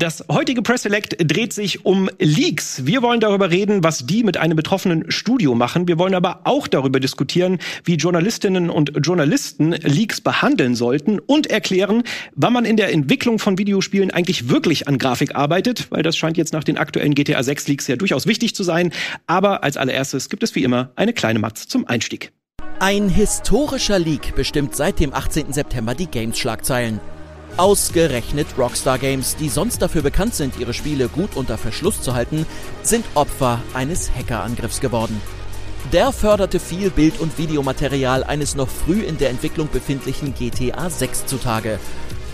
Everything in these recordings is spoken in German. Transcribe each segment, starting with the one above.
Das heutige Press Select dreht sich um Leaks. Wir wollen darüber reden, was die mit einem betroffenen Studio machen. Wir wollen aber auch darüber diskutieren, wie Journalistinnen und Journalisten Leaks behandeln sollten und erklären, wann man in der Entwicklung von Videospielen eigentlich wirklich an Grafik arbeitet, weil das scheint jetzt nach den aktuellen GTA 6 Leaks ja durchaus wichtig zu sein. Aber als allererstes gibt es wie immer eine kleine Matz zum Einstieg. Ein historischer Leak bestimmt seit dem 18. September die Games-Schlagzeilen. Ausgerechnet Rockstar Games, die sonst dafür bekannt sind, ihre Spiele gut unter Verschluss zu halten, sind Opfer eines Hackerangriffs geworden. Der förderte viel Bild- und Videomaterial eines noch früh in der Entwicklung befindlichen GTA 6 zutage.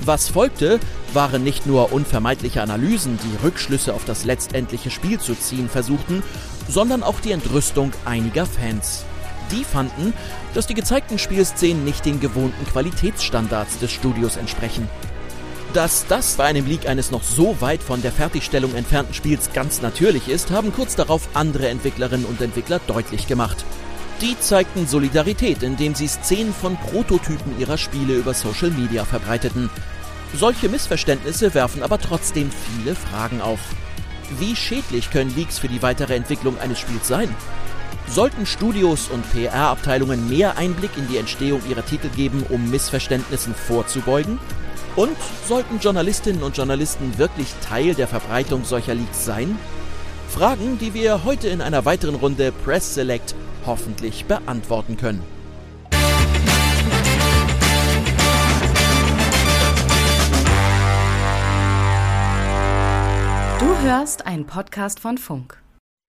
Was folgte, waren nicht nur unvermeidliche Analysen, die Rückschlüsse auf das letztendliche Spiel zu ziehen versuchten, sondern auch die Entrüstung einiger Fans. Die fanden, dass die gezeigten Spielszenen nicht den gewohnten Qualitätsstandards des Studios entsprechen. Dass das bei einem Leak eines noch so weit von der Fertigstellung entfernten Spiels ganz natürlich ist, haben kurz darauf andere Entwicklerinnen und Entwickler deutlich gemacht. Die zeigten Solidarität, indem sie Szenen von Prototypen ihrer Spiele über Social Media verbreiteten. Solche Missverständnisse werfen aber trotzdem viele Fragen auf. Wie schädlich können Leaks für die weitere Entwicklung eines Spiels sein? Sollten Studios und PR-Abteilungen mehr Einblick in die Entstehung ihrer Titel geben, um Missverständnissen vorzubeugen? Und sollten Journalistinnen und Journalisten wirklich Teil der Verbreitung solcher Leaks sein? Fragen, die wir heute in einer weiteren Runde Press Select hoffentlich beantworten können. Du hörst einen Podcast von Funk.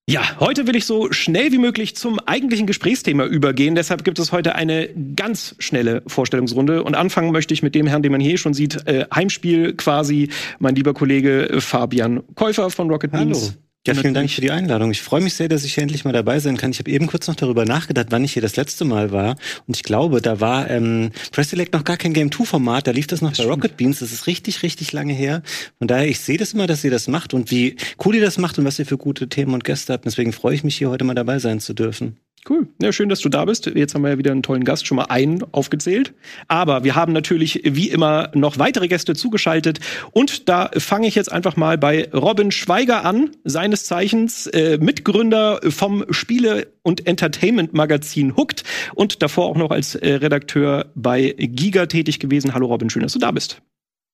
Ja, heute will ich so schnell wie möglich zum eigentlichen Gesprächsthema übergehen. Deshalb gibt es heute eine ganz schnelle Vorstellungsrunde. Und anfangen möchte ich mit dem Herrn, den man hier schon sieht, äh, Heimspiel quasi, mein lieber Kollege Fabian Käufer von Rocket Beans. Ja, vielen Dank für die Einladung. Ich freue mich sehr, dass ich hier endlich mal dabei sein kann. Ich habe eben kurz noch darüber nachgedacht, wann ich hier das letzte Mal war. Und ich glaube, da war ähm, Press Select noch gar kein Game 2 Format. Da lief das noch das bei stimmt. Rocket Beans. Das ist richtig, richtig lange her. Von daher, ich sehe das immer, dass ihr das macht und wie cool ihr das macht und was ihr für gute Themen und Gäste habt. Deswegen freue ich mich, hier heute mal dabei sein zu dürfen. Cool. Ja, schön, dass du da bist. Jetzt haben wir ja wieder einen tollen Gast, schon mal einen aufgezählt. Aber wir haben natürlich wie immer noch weitere Gäste zugeschaltet. Und da fange ich jetzt einfach mal bei Robin Schweiger an, seines Zeichens äh, Mitgründer vom Spiele- und Entertainment-Magazin Hooked und davor auch noch als äh, Redakteur bei Giga tätig gewesen. Hallo Robin, schön, dass du da bist.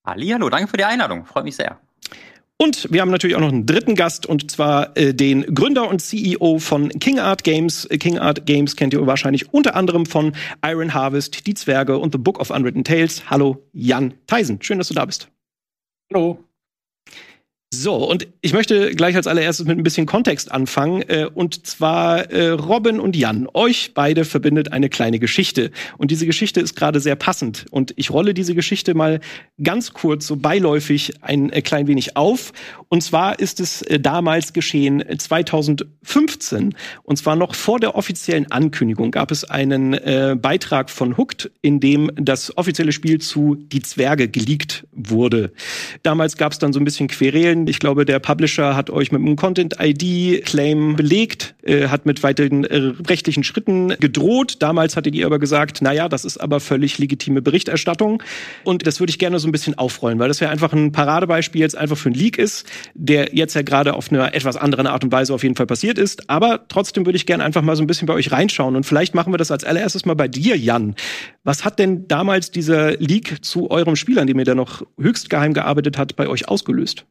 Hallo, danke für die Einladung. Freut mich sehr. Und wir haben natürlich auch noch einen dritten Gast und zwar äh, den Gründer und CEO von King Art Games. King Art Games kennt ihr wahrscheinlich unter anderem von Iron Harvest, Die Zwerge und The Book of Unwritten Tales. Hallo Jan Theisen, schön, dass du da bist. Hallo. So, und ich möchte gleich als allererstes mit ein bisschen Kontext anfangen. Äh, und zwar äh, Robin und Jan. Euch beide verbindet eine kleine Geschichte. Und diese Geschichte ist gerade sehr passend. Und ich rolle diese Geschichte mal ganz kurz, so beiläufig ein äh, klein wenig auf. Und zwar ist es äh, damals geschehen, 2015. Äh, und zwar noch vor der offiziellen Ankündigung gab es einen äh, Beitrag von Hooked, in dem das offizielle Spiel zu Die Zwerge geleakt wurde. Damals gab es dann so ein bisschen Querelen ich glaube, der Publisher hat euch mit einem Content-ID-Claim belegt, äh, hat mit weiteren äh, rechtlichen Schritten gedroht. Damals hattet ihr aber gesagt, na ja, das ist aber völlig legitime Berichterstattung. Und das würde ich gerne so ein bisschen aufrollen, weil das ja einfach ein Paradebeispiel jetzt einfach für ein Leak ist, der jetzt ja gerade auf eine etwas andere Art und Weise auf jeden Fall passiert ist. Aber trotzdem würde ich gerne einfach mal so ein bisschen bei euch reinschauen. Und vielleicht machen wir das als allererstes mal bei dir, Jan. Was hat denn damals dieser Leak zu eurem Spiel, an dem ihr da noch höchst geheim gearbeitet hat, bei euch ausgelöst?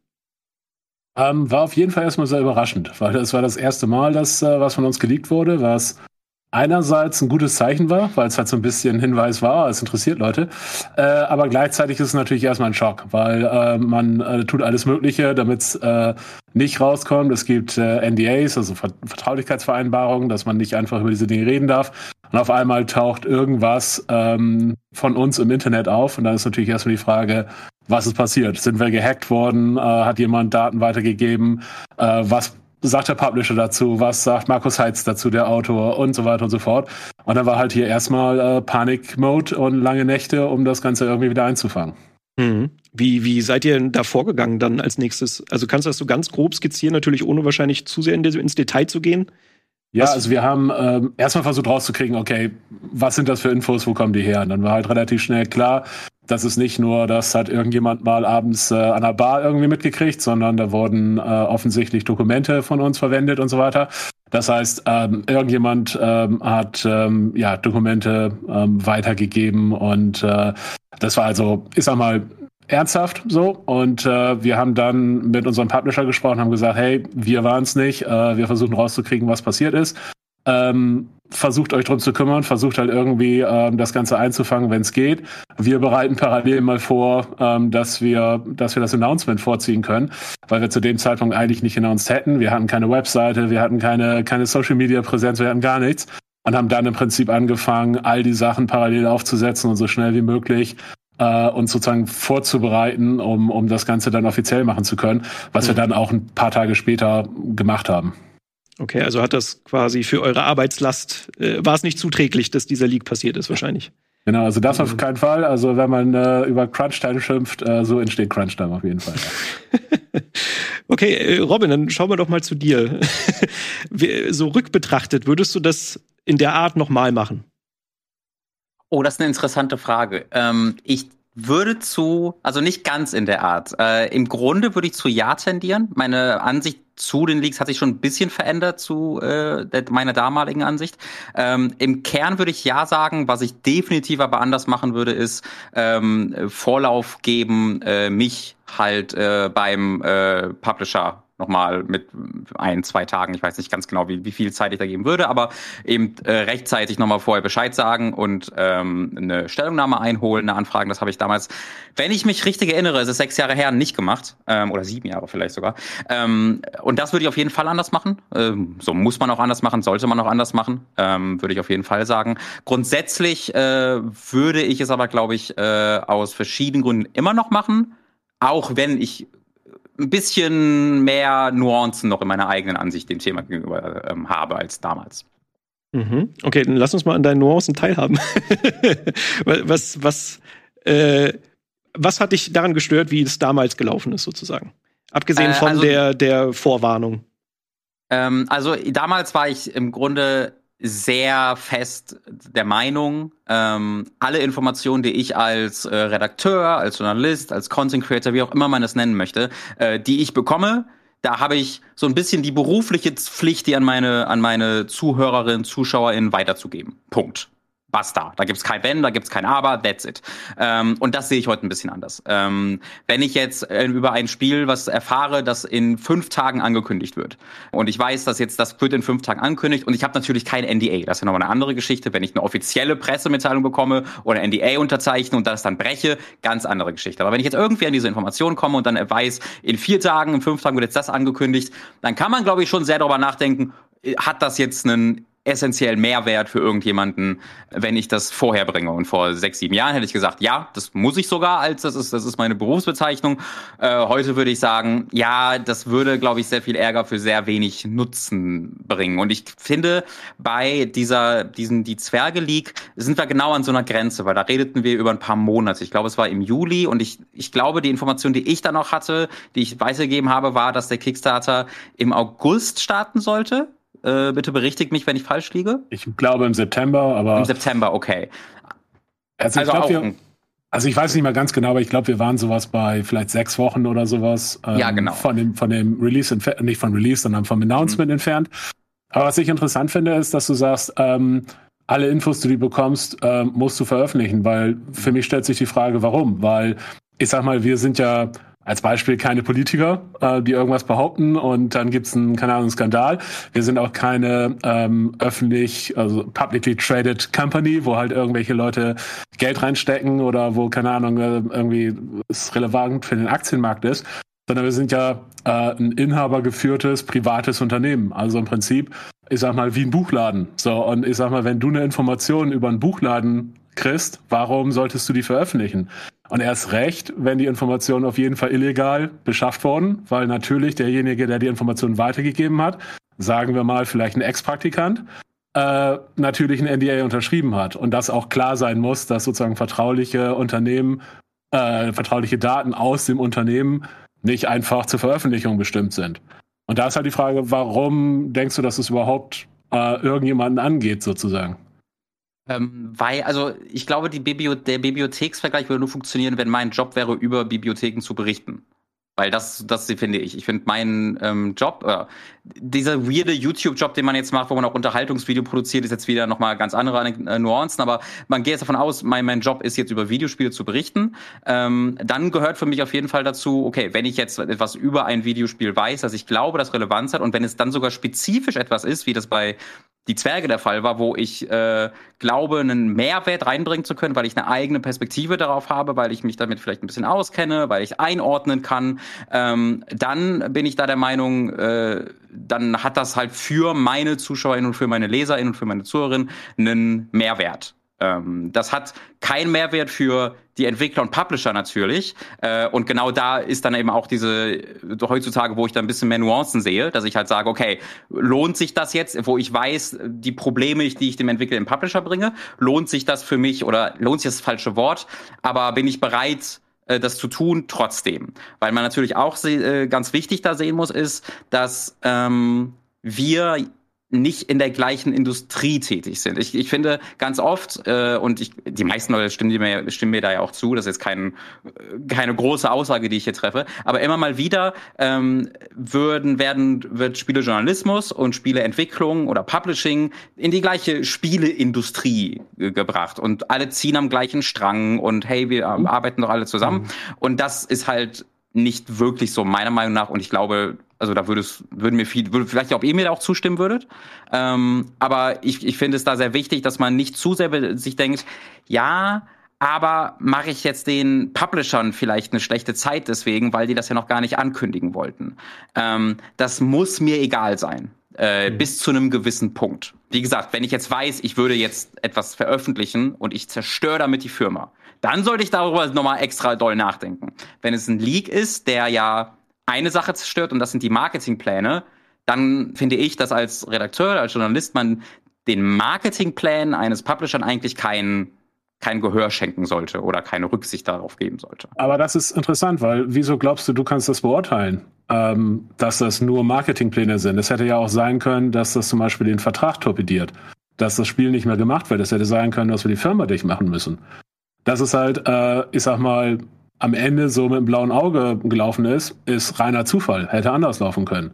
Ähm, war auf jeden Fall erstmal sehr überraschend, weil das war das erste Mal, dass äh, was von uns geleakt wurde, was einerseits ein gutes Zeichen war, weil es halt so ein bisschen Hinweis war, es interessiert Leute, äh, aber gleichzeitig ist es natürlich erstmal ein Schock, weil äh, man äh, tut alles Mögliche, damit es äh, nicht rauskommt. Es gibt äh, NDAs, also Vertraulichkeitsvereinbarungen, dass man nicht einfach über diese Dinge reden darf. Und auf einmal taucht irgendwas ähm, von uns im Internet auf und dann ist natürlich erstmal die Frage, was ist passiert? Sind wir gehackt worden? Äh, hat jemand Daten weitergegeben? Äh, was sagt der Publisher dazu? Was sagt Markus Heitz dazu, der Autor und so weiter und so fort? Und dann war halt hier erstmal äh, Panik-Mode und lange Nächte, um das Ganze irgendwie wieder einzufangen. Mhm. Wie, wie seid ihr denn da vorgegangen dann als nächstes? Also kannst du das so ganz grob skizzieren, natürlich ohne wahrscheinlich zu sehr in, ins Detail zu gehen? Ja, was? also wir haben ähm, erstmal versucht rauszukriegen, okay, was sind das für Infos, wo kommen die her? Und dann war halt relativ schnell klar, das ist nicht nur, das hat irgendjemand mal abends äh, an der Bar irgendwie mitgekriegt, sondern da wurden äh, offensichtlich Dokumente von uns verwendet und so weiter. Das heißt, ähm, irgendjemand ähm, hat ähm, ja Dokumente ähm, weitergegeben und äh, das war also, ich sag mal, ernsthaft so. Und äh, wir haben dann mit unserem Publisher gesprochen, haben gesagt, hey, wir waren es nicht, äh, wir versuchen rauszukriegen, was passiert ist. Ähm, versucht euch drum zu kümmern, versucht halt irgendwie ähm, das Ganze einzufangen, wenn es geht. Wir bereiten parallel mal vor, ähm, dass wir, dass wir das Announcement vorziehen können, weil wir zu dem Zeitpunkt eigentlich nicht announced hätten. Wir hatten keine Webseite, wir hatten keine, keine Social Media Präsenz, wir hatten gar nichts und haben dann im Prinzip angefangen, all die Sachen parallel aufzusetzen und so schnell wie möglich äh, uns sozusagen vorzubereiten, um, um das Ganze dann offiziell machen zu können, was mhm. wir dann auch ein paar Tage später gemacht haben. Okay, also hat das quasi für eure Arbeitslast, äh, war es nicht zuträglich, dass dieser Leak passiert ist wahrscheinlich. Genau, also das auf keinen Fall. Also wenn man äh, über Crunch-Time schimpft, äh, so entsteht Crunch-Time auf jeden Fall. Ja. okay, äh, Robin, dann schauen wir doch mal zu dir. so rückbetrachtet, würdest du das in der Art nochmal machen? Oh, das ist eine interessante Frage. Ähm, ich würde zu, also nicht ganz in der Art. Äh, Im Grunde würde ich zu Ja tendieren. Meine Ansicht zu den Leaks hat sich schon ein bisschen verändert zu äh, meiner damaligen Ansicht. Ähm, Im Kern würde ich Ja sagen. Was ich definitiv aber anders machen würde, ist ähm, Vorlauf geben, äh, mich halt äh, beim äh, Publisher nochmal mit ein, zwei Tagen, ich weiß nicht ganz genau, wie, wie viel Zeit ich da geben würde, aber eben äh, rechtzeitig nochmal vorher Bescheid sagen und ähm, eine Stellungnahme einholen, eine Anfrage. Das habe ich damals, wenn ich mich richtig erinnere, es ist sechs Jahre her, nicht gemacht. Ähm, oder sieben Jahre vielleicht sogar. Ähm, und das würde ich auf jeden Fall anders machen. Ähm, so muss man auch anders machen, sollte man auch anders machen, ähm, würde ich auf jeden Fall sagen. Grundsätzlich äh, würde ich es aber, glaube ich, äh, aus verschiedenen Gründen immer noch machen. Auch wenn ich ein bisschen mehr Nuancen noch in meiner eigenen Ansicht dem Thema gegenüber ähm, habe als damals. Mhm. Okay, dann lass uns mal an deinen Nuancen teilhaben. was, was, äh, was hat dich daran gestört, wie es damals gelaufen ist, sozusagen? Abgesehen äh, von also, der, der Vorwarnung. Ähm, also damals war ich im Grunde sehr fest der Meinung, ähm, alle Informationen, die ich als äh, Redakteur, als Journalist, als Content Creator, wie auch immer man es nennen möchte, äh, die ich bekomme, da habe ich so ein bisschen die berufliche Pflicht, die an meine, an meine Zuhörerinnen, ZuschauerInnen weiterzugeben. Punkt. Basta. Da gibt's kein Wenn, da gibt's kein Aber, that's it. Ähm, und das sehe ich heute ein bisschen anders. Ähm, wenn ich jetzt äh, über ein Spiel was erfahre, das in fünf Tagen angekündigt wird und ich weiß, dass jetzt das wird in fünf Tagen angekündigt und ich habe natürlich kein NDA, das ist ja nochmal eine andere Geschichte. Wenn ich eine offizielle Pressemitteilung bekomme oder NDA unterzeichne und das dann breche, ganz andere Geschichte. Aber wenn ich jetzt irgendwie an diese Information komme und dann weiß, in vier Tagen, in fünf Tagen wird jetzt das angekündigt, dann kann man, glaube ich, schon sehr darüber nachdenken, äh, hat das jetzt einen essentiell Mehrwert für irgendjemanden, wenn ich das vorher bringe. Und vor sechs, sieben Jahren hätte ich gesagt, ja, das muss ich sogar, als das ist, das ist meine Berufsbezeichnung. Äh, heute würde ich sagen, ja, das würde, glaube ich, sehr viel Ärger für sehr wenig Nutzen bringen. Und ich finde, bei dieser, diesen, die Zwerge League sind wir genau an so einer Grenze, weil da redeten wir über ein paar Monate. Ich glaube, es war im Juli und ich, ich glaube, die Information, die ich dann noch hatte, die ich weitergegeben habe, war, dass der Kickstarter im August starten sollte. Äh, bitte berichtigt mich, wenn ich falsch liege. Ich glaube im September, aber. Im September, okay. Also, also ich glaub, wir, also ich weiß nicht mal ganz genau, aber ich glaube, wir waren sowas bei vielleicht sechs Wochen oder sowas. Ähm, ja, genau. Von dem, von dem Release, nicht von Release, sondern vom Announcement mhm. entfernt. Aber was ich interessant finde, ist, dass du sagst, ähm, alle Infos, die du bekommst, ähm, musst du veröffentlichen, weil für mich stellt sich die Frage, warum? Weil ich sag mal, wir sind ja als Beispiel keine Politiker, äh, die irgendwas behaupten und dann gibt's einen, keine Ahnung, Skandal. Wir sind auch keine ähm, öffentlich, also publicly traded company, wo halt irgendwelche Leute Geld reinstecken oder wo, keine Ahnung, äh, irgendwie es relevant für den Aktienmarkt ist, sondern wir sind ja äh, ein inhabergeführtes privates Unternehmen. Also im Prinzip, ich sag mal, wie ein Buchladen. So, und ich sag mal, wenn du eine Information über einen Buchladen kriegst, warum solltest du die veröffentlichen? Und erst recht, wenn die Informationen auf jeden Fall illegal beschafft wurden, weil natürlich derjenige, der die Informationen weitergegeben hat, sagen wir mal vielleicht ein Ex-Praktikant, äh, natürlich ein NDA unterschrieben hat und das auch klar sein muss, dass sozusagen vertrauliche Unternehmen, äh, vertrauliche Daten aus dem Unternehmen nicht einfach zur Veröffentlichung bestimmt sind. Und da ist halt die Frage, warum denkst du, dass es überhaupt äh, irgendjemanden angeht, sozusagen. Ähm, weil, also ich glaube, die Biblio der Bibliotheksvergleich würde nur funktionieren, wenn mein Job wäre, über Bibliotheken zu berichten. Weil das, das finde ich. Ich finde meinen ähm, Job, äh, dieser weirde YouTube-Job, den man jetzt macht, wo man auch Unterhaltungsvideo produziert, ist jetzt wieder nochmal ganz andere äh, Nuancen, aber man geht jetzt davon aus, mein, mein Job ist jetzt über Videospiele zu berichten. Ähm, dann gehört für mich auf jeden Fall dazu, okay, wenn ich jetzt etwas über ein Videospiel weiß, dass ich glaube, das Relevanz hat und wenn es dann sogar spezifisch etwas ist, wie das bei die Zwerge der Fall war, wo ich äh, glaube, einen Mehrwert reinbringen zu können, weil ich eine eigene Perspektive darauf habe, weil ich mich damit vielleicht ein bisschen auskenne, weil ich einordnen kann, ähm, dann bin ich da der Meinung, äh, dann hat das halt für meine Zuschauerinnen und für meine Leserinnen und für meine Zuhörerinnen einen Mehrwert. Ähm, das hat keinen Mehrwert für die Entwickler und Publisher natürlich. Äh, und genau da ist dann eben auch diese heutzutage, wo ich da ein bisschen mehr Nuancen sehe, dass ich halt sage, okay, lohnt sich das jetzt, wo ich weiß, die Probleme, die ich dem Entwickler im Publisher bringe, lohnt sich das für mich oder lohnt sich das falsche Wort, aber bin ich bereit, äh, das zu tun trotzdem. Weil man natürlich auch äh, ganz wichtig da sehen muss, ist, dass ähm, wir nicht in der gleichen Industrie tätig sind. Ich, ich finde ganz oft, äh, und ich, die meisten Leute stimmen mir, stimmen mir da ja auch zu, das ist jetzt kein, keine große Aussage, die ich hier treffe, aber immer mal wieder ähm, würden, werden, wird Spielejournalismus und Spieleentwicklung oder Publishing in die gleiche Spieleindustrie äh, gebracht und alle ziehen am gleichen Strang und hey, wir äh, arbeiten doch alle zusammen. Mhm. Und das ist halt nicht wirklich so meiner Meinung nach und ich glaube, also da würdest, würden mir viel, würde vielleicht auch ihr mir auch zustimmen würdet. Ähm, aber ich, ich finde es da sehr wichtig, dass man nicht zu sehr sich denkt, ja, aber mache ich jetzt den Publishern vielleicht eine schlechte Zeit deswegen, weil die das ja noch gar nicht ankündigen wollten. Ähm, das muss mir egal sein. Äh, mhm. Bis zu einem gewissen Punkt. Wie gesagt, wenn ich jetzt weiß, ich würde jetzt etwas veröffentlichen und ich zerstöre damit die Firma, dann sollte ich darüber nochmal extra doll nachdenken. Wenn es ein Leak ist, der ja eine Sache zerstört und das sind die Marketingpläne, dann finde ich, dass als Redakteur, als Journalist man den Marketingplänen eines Publishers eigentlich kein, kein Gehör schenken sollte oder keine Rücksicht darauf geben sollte. Aber das ist interessant, weil wieso glaubst du, du kannst das beurteilen, ähm, dass das nur Marketingpläne sind? Es hätte ja auch sein können, dass das zum Beispiel den Vertrag torpediert, dass das Spiel nicht mehr gemacht wird. Es hätte sein können, dass wir die Firma dicht machen müssen. Das ist halt, äh, ich sag mal, am Ende so mit dem blauen Auge gelaufen ist, ist reiner Zufall. Hätte anders laufen können.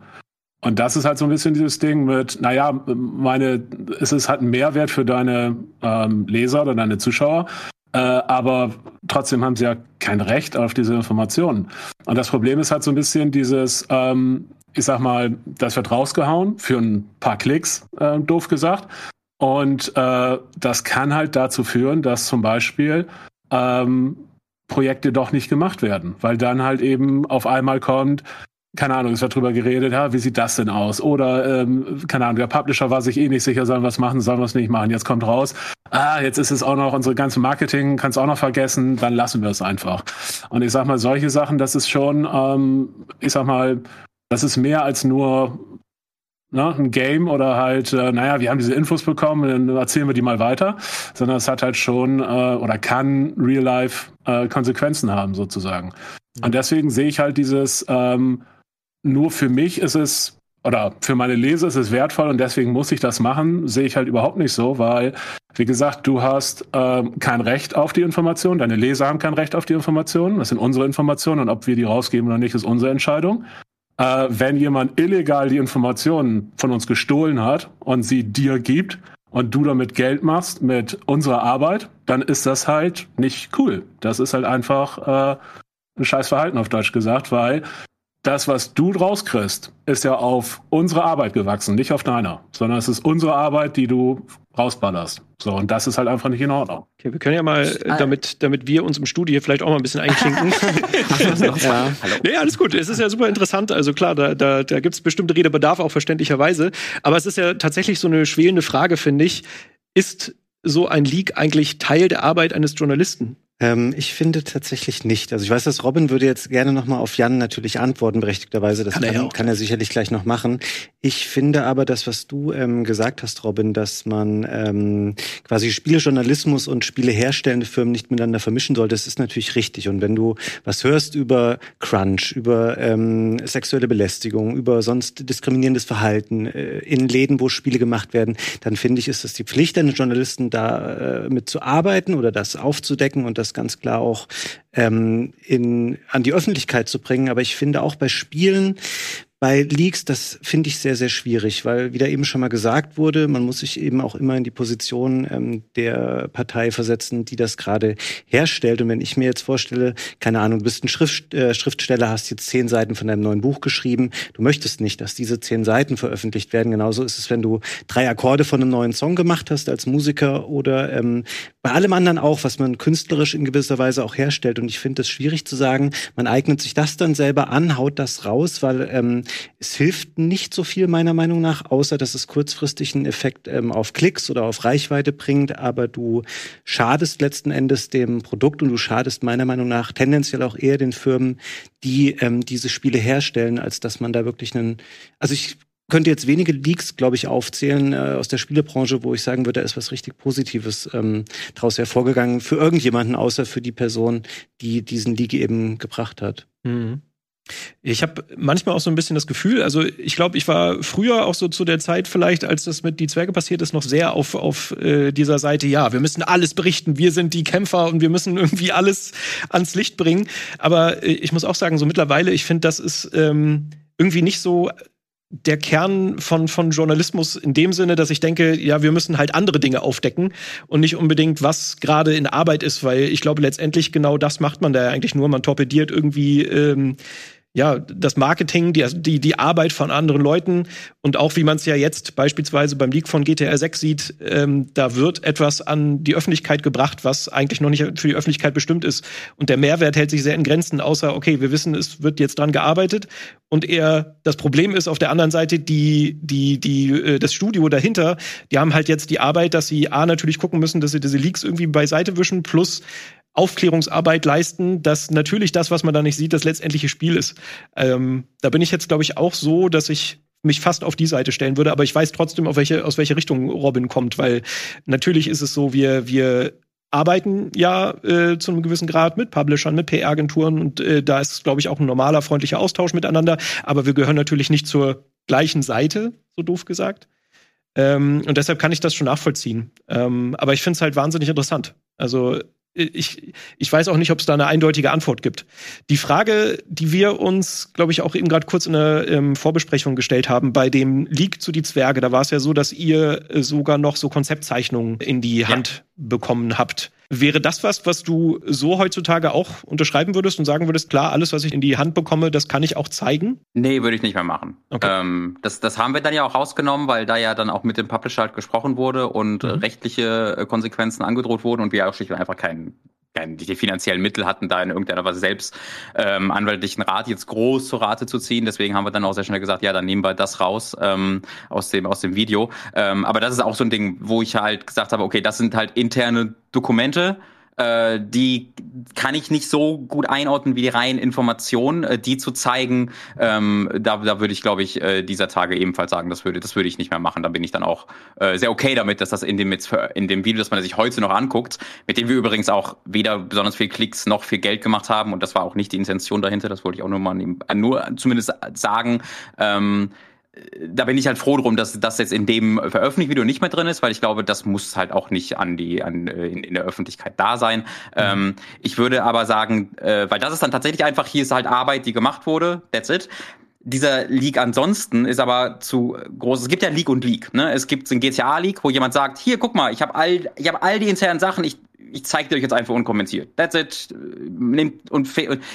Und das ist halt so ein bisschen dieses Ding mit, naja, meine, es ist halt ein Mehrwert für deine ähm, Leser oder deine Zuschauer, äh, aber trotzdem haben sie ja kein Recht auf diese Informationen. Und das Problem ist halt so ein bisschen dieses, ähm, ich sag mal, das wird rausgehauen für ein paar Klicks, äh, doof gesagt. Und äh, das kann halt dazu führen, dass zum Beispiel ähm, Projekte doch nicht gemacht werden, weil dann halt eben auf einmal kommt, keine Ahnung, es wird drüber geredet, ja, wie sieht das denn aus? Oder, ähm, keine Ahnung, der Publisher war sich eh nicht sicher, sollen wir es machen, sollen wir es nicht machen. Jetzt kommt raus, ah, jetzt ist es auch noch, unsere ganze Marketing kannst auch noch vergessen, dann lassen wir es einfach. Und ich sag mal, solche Sachen, das ist schon, ähm, ich sag mal, das ist mehr als nur ne, ein Game oder halt, äh, naja, wir haben diese Infos bekommen, dann erzählen wir die mal weiter, sondern es hat halt schon äh, oder kann Real-Life äh, Konsequenzen haben sozusagen. Mhm. Und deswegen sehe ich halt dieses, ähm, nur für mich ist es oder für meine Leser ist es wertvoll und deswegen muss ich das machen, sehe ich halt überhaupt nicht so, weil, wie gesagt, du hast ähm, kein Recht auf die Information, deine Leser haben kein Recht auf die Informationen, das sind unsere Informationen und ob wir die rausgeben oder nicht, ist unsere Entscheidung äh, wenn jemand illegal die Informationen von uns gestohlen hat und sie dir gibt und du damit Geld machst mit unserer Arbeit, dann ist das halt nicht cool. Das ist halt einfach äh, ein scheiß Verhalten auf Deutsch gesagt, weil das, was du draus kriegst, ist ja auf unsere Arbeit gewachsen, nicht auf deiner, sondern es ist unsere Arbeit, die du rausballerst. So, und das ist halt einfach nicht in Ordnung. Okay, wir können ja mal, äh, damit, damit wir uns im Studio hier vielleicht auch mal ein bisschen einklinken. ja. Nee, alles gut. Es ist ja super interessant. Also klar, da, da, da gibt es bestimmte Redebedarf, auch verständlicherweise. Aber es ist ja tatsächlich so eine schwelende Frage, finde ich. Ist so ein Leak eigentlich Teil der Arbeit eines Journalisten? Ähm, ich finde tatsächlich nicht. Also ich weiß, dass Robin würde jetzt gerne nochmal auf Jan natürlich antworten, berechtigterweise. Das kann, kann, er, kann er, sicherlich gleich noch machen. Ich finde aber das, was du ähm, gesagt hast, Robin, dass man ähm, quasi Spielejournalismus und Spiele herstellende Firmen nicht miteinander vermischen sollte, das ist natürlich richtig. Und wenn du was hörst über Crunch, über ähm, sexuelle Belästigung, über sonst diskriminierendes Verhalten äh, in Läden, wo Spiele gemacht werden, dann finde ich, ist es die Pflicht eines Journalisten, da äh, mit zu arbeiten oder das aufzudecken und das das ganz klar auch ähm, in, an die Öffentlichkeit zu bringen. Aber ich finde auch bei Spielen, bei Leaks, das finde ich sehr, sehr schwierig, weil, wie da eben schon mal gesagt wurde, man muss sich eben auch immer in die Position ähm, der Partei versetzen, die das gerade herstellt. Und wenn ich mir jetzt vorstelle, keine Ahnung, du bist ein Schrift, äh, Schriftsteller, hast jetzt zehn Seiten von deinem neuen Buch geschrieben, du möchtest nicht, dass diese zehn Seiten veröffentlicht werden. Genauso ist es, wenn du drei Akkorde von einem neuen Song gemacht hast als Musiker oder ähm, bei allem anderen auch, was man künstlerisch in gewisser Weise auch herstellt. Und ich finde es schwierig zu sagen, man eignet sich das dann selber an, haut das raus, weil ähm, es hilft nicht so viel meiner Meinung nach, außer dass es kurzfristig einen Effekt ähm, auf Klicks oder auf Reichweite bringt, aber du schadest letzten Endes dem Produkt und du schadest meiner Meinung nach tendenziell auch eher den Firmen, die ähm, diese Spiele herstellen, als dass man da wirklich einen, also ich könnte jetzt wenige Leaks, glaube ich, aufzählen äh, aus der Spielebranche, wo ich sagen würde, da ist was richtig Positives ähm, daraus hervorgegangen für irgendjemanden, außer für die Person, die diesen Leak eben gebracht hat. Mhm. Ich habe manchmal auch so ein bisschen das Gefühl, also ich glaube, ich war früher auch so zu der Zeit vielleicht, als das mit die Zwerge passiert ist, noch sehr auf, auf äh, dieser Seite, ja, wir müssen alles berichten, wir sind die Kämpfer und wir müssen irgendwie alles ans Licht bringen. Aber äh, ich muss auch sagen, so mittlerweile, ich finde, das ist ähm, irgendwie nicht so der Kern von, von Journalismus in dem Sinne, dass ich denke, ja, wir müssen halt andere Dinge aufdecken und nicht unbedingt, was gerade in Arbeit ist, weil ich glaube, letztendlich genau das macht man da ja eigentlich nur. Man torpediert irgendwie ähm, ja, das Marketing, die, die, die Arbeit von anderen Leuten und auch wie man es ja jetzt beispielsweise beim Leak von GTA 6 sieht, ähm, da wird etwas an die Öffentlichkeit gebracht, was eigentlich noch nicht für die Öffentlichkeit bestimmt ist. Und der Mehrwert hält sich sehr in Grenzen, außer, okay, wir wissen, es wird jetzt dran gearbeitet. Und eher das Problem ist auf der anderen Seite, die, die, die, äh, das Studio dahinter, die haben halt jetzt die Arbeit, dass sie A natürlich gucken müssen, dass sie diese Leaks irgendwie beiseite wischen, plus Aufklärungsarbeit leisten, dass natürlich das, was man da nicht sieht, das letztendliche Spiel ist. Ähm, da bin ich jetzt, glaube ich, auch so, dass ich mich fast auf die Seite stellen würde, aber ich weiß trotzdem, auf welche, aus welche Richtung Robin kommt, weil natürlich ist es so, wir, wir arbeiten ja äh, zu einem gewissen Grad mit Publishern, mit PR-Agenturen und äh, da ist, glaube ich, auch ein normaler, freundlicher Austausch miteinander, aber wir gehören natürlich nicht zur gleichen Seite, so doof gesagt. Ähm, und deshalb kann ich das schon nachvollziehen. Ähm, aber ich finde es halt wahnsinnig interessant. Also ich, ich weiß auch nicht, ob es da eine eindeutige Antwort gibt. Die Frage, die wir uns, glaube ich, auch eben gerade kurz in der ähm, Vorbesprechung gestellt haben, bei dem Leak zu die Zwerge, da war es ja so, dass ihr äh, sogar noch so Konzeptzeichnungen in die Hand ja. bekommen habt. Wäre das was, was du so heutzutage auch unterschreiben würdest und sagen würdest, klar, alles, was ich in die Hand bekomme, das kann ich auch zeigen? Nee, würde ich nicht mehr machen. Okay. Ähm, das, das haben wir dann ja auch rausgenommen, weil da ja dann auch mit dem Publisher halt gesprochen wurde und mhm. rechtliche äh, Konsequenzen angedroht wurden und wir auch schlicht und einfach keinen die finanziellen Mittel hatten, da in irgendeiner Weise selbst ähm, anwaltlichen Rat jetzt groß zur Rate zu ziehen. Deswegen haben wir dann auch sehr schnell gesagt, ja, dann nehmen wir das raus ähm, aus dem aus dem Video. Ähm, aber das ist auch so ein Ding, wo ich halt gesagt habe, okay, das sind halt interne Dokumente äh, die kann ich nicht so gut einordnen wie die reinen Informationen, äh, die zu zeigen. Ähm, da, da würde ich, glaube ich, äh, dieser Tage ebenfalls sagen, das würde, das würde ich nicht mehr machen. Da bin ich dann auch äh, sehr okay damit, dass das in dem, in dem Video, das man sich heute noch anguckt, mit dem wir übrigens auch weder besonders viel Klicks noch viel Geld gemacht haben und das war auch nicht die Intention dahinter. Das wollte ich auch nur mal nur zumindest sagen. Ähm, da bin ich halt froh drum, dass das jetzt in dem veröffentlichten Video nicht mehr drin ist, weil ich glaube, das muss halt auch nicht an die an äh, in, in der Öffentlichkeit da sein. Mhm. Ähm, ich würde aber sagen, äh, weil das ist dann tatsächlich einfach hier ist halt Arbeit, die gemacht wurde. That's it dieser League ansonsten ist aber zu groß. Es gibt ja League und League. Ne? Es gibt den GTA League, wo jemand sagt: Hier, guck mal, ich habe all, ich habe all die internen Sachen. Ich ich zeige dir euch jetzt einfach unkommentiert. That's it. Nehmt und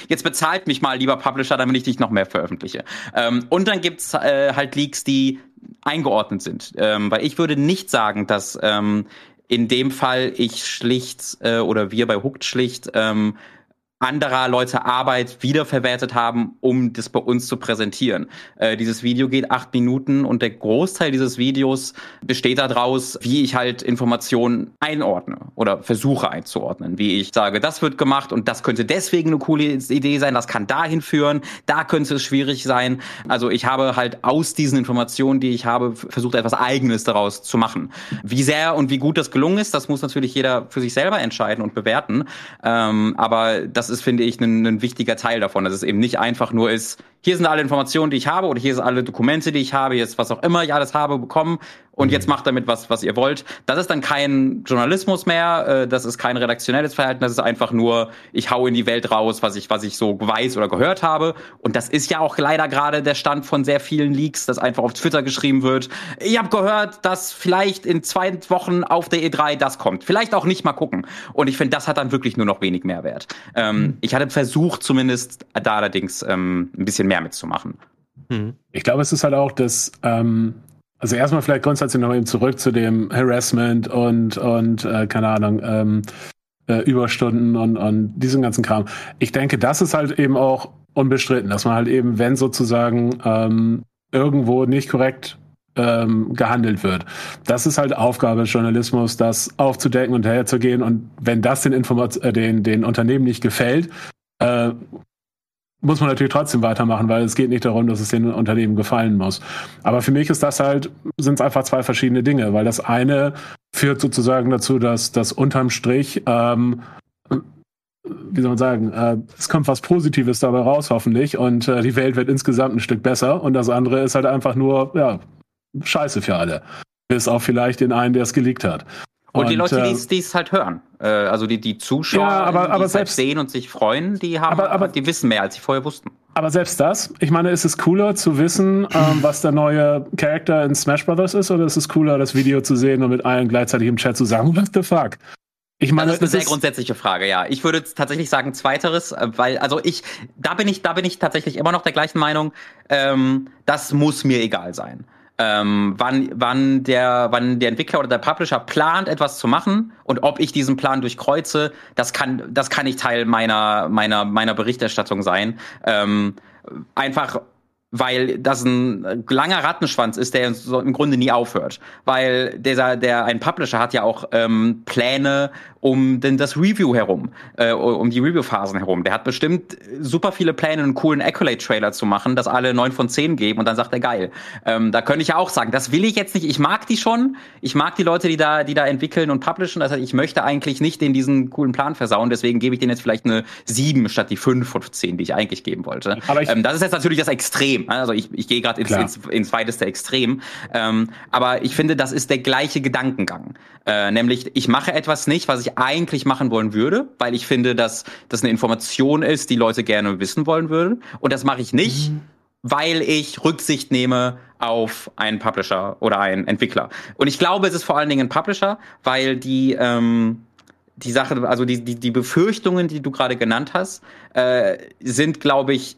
jetzt bezahlt mich mal, lieber Publisher, damit ich dich noch mehr veröffentliche. Ähm, und dann gibt's äh, halt Leaks, die eingeordnet sind. Ähm, weil ich würde nicht sagen, dass ähm, in dem Fall ich schlicht äh, oder wir bei Hooked schlicht ähm, anderer Leute Arbeit wiederverwertet haben, um das bei uns zu präsentieren. Äh, dieses Video geht acht Minuten und der Großteil dieses Videos besteht daraus, wie ich halt Informationen einordne oder versuche einzuordnen. Wie ich sage, das wird gemacht und das könnte deswegen eine coole Idee sein, das kann dahin führen, da könnte es schwierig sein. Also ich habe halt aus diesen Informationen, die ich habe, versucht etwas Eigenes daraus zu machen. Wie sehr und wie gut das gelungen ist, das muss natürlich jeder für sich selber entscheiden und bewerten. Ähm, aber das ist, finde ich, ein, ein wichtiger Teil davon, dass es eben nicht einfach nur ist, hier sind alle Informationen, die ich habe, oder hier sind alle Dokumente, die ich habe, jetzt was auch immer ich alles habe bekommen, und jetzt macht damit was, was ihr wollt. Das ist dann kein Journalismus mehr, äh, das ist kein redaktionelles Verhalten, das ist einfach nur, ich hau in die Welt raus, was ich, was ich so weiß oder gehört habe. Und das ist ja auch leider gerade der Stand von sehr vielen Leaks, dass einfach auf Twitter geschrieben wird, ich habe gehört, dass vielleicht in zwei Wochen auf der E3 das kommt. Vielleicht auch nicht mal gucken. Und ich finde, das hat dann wirklich nur noch wenig Mehrwert. Ähm, mhm. Ich hatte versucht, zumindest da allerdings ähm, ein bisschen mehr mitzumachen. Mhm. Ich glaube, es ist halt auch das, ähm, also erstmal vielleicht grundsätzlich noch eben zurück zu dem Harassment und, und äh, keine Ahnung, ähm, äh, Überstunden und, und diesem ganzen Kram. Ich denke, das ist halt eben auch unbestritten, dass man halt eben, wenn sozusagen ähm, irgendwo nicht korrekt ähm, gehandelt wird. Das ist halt Aufgabe des Journalismus, das aufzudecken und herherzugehen. Und wenn das den, Informat äh, den, den Unternehmen nicht gefällt, äh, muss man natürlich trotzdem weitermachen, weil es geht nicht darum, dass es den Unternehmen gefallen muss. Aber für mich ist das halt, sind es einfach zwei verschiedene Dinge, weil das eine führt sozusagen dazu, dass das unterm Strich, ähm, wie soll man sagen, äh, es kommt was Positives dabei raus, hoffentlich, und äh, die Welt wird insgesamt ein Stück besser. Und das andere ist halt einfach nur, ja, scheiße für alle. Bis auf vielleicht den einen, der es geleakt hat. Und, und die Leute, äh, die es halt hören. Äh, also die, die Zuschauer, ja, aber, aber die es halt sehen und sich freuen, die haben, aber, aber, die wissen mehr, als sie vorher wussten. Aber selbst das, ich meine, ist es cooler zu wissen, ähm, was der neue Charakter in Smash Brothers ist, oder ist es cooler, das Video zu sehen und mit allen gleichzeitig im Chat zu sagen, what the fuck? Ich meine, das ist eine sehr grundsätzliche Frage, ja. Ich würde tatsächlich sagen zweiteres, äh, weil also ich da bin ich da bin ich tatsächlich immer noch der gleichen Meinung. Ähm, das muss mir egal sein ähm, wann, wann, der, wann der Entwickler oder der Publisher plant, etwas zu machen und ob ich diesen Plan durchkreuze, das kann, das kann nicht Teil meiner, meiner, meiner Berichterstattung sein. Ähm, einfach weil das ein langer Rattenschwanz ist, der im Grunde nie aufhört. Weil dieser, der ein Publisher hat ja auch ähm, Pläne um denn das Review herum, äh, um die Review-Phasen herum. Der hat bestimmt super viele Pläne, einen coolen Accolade-Trailer zu machen, dass alle neun von zehn geben und dann sagt er geil. Ähm, da könnte ich ja auch sagen, das will ich jetzt nicht. Ich mag die schon. Ich mag die Leute, die da, die da entwickeln und publishen. Das heißt, ich möchte eigentlich nicht den diesen coolen Plan versauen. Deswegen gebe ich denen jetzt vielleicht eine sieben statt die fünf von zehn, die ich eigentlich geben wollte. Aber ich, ähm, das ist jetzt natürlich das Extrem. Also ich, ich gehe gerade ins, ins, ins weiteste Extrem. Ähm, aber ich finde, das ist der gleiche Gedankengang. Äh, nämlich, ich mache etwas nicht, was ich eigentlich machen wollen würde, weil ich finde, dass das eine Information ist, die Leute gerne wissen wollen würden. Und das mache ich nicht, mhm. weil ich Rücksicht nehme auf einen Publisher oder einen Entwickler. Und ich glaube, es ist vor allen Dingen ein Publisher, weil die ähm, die Sache, also die, die, die Befürchtungen, die du gerade genannt hast, äh, sind, glaube ich,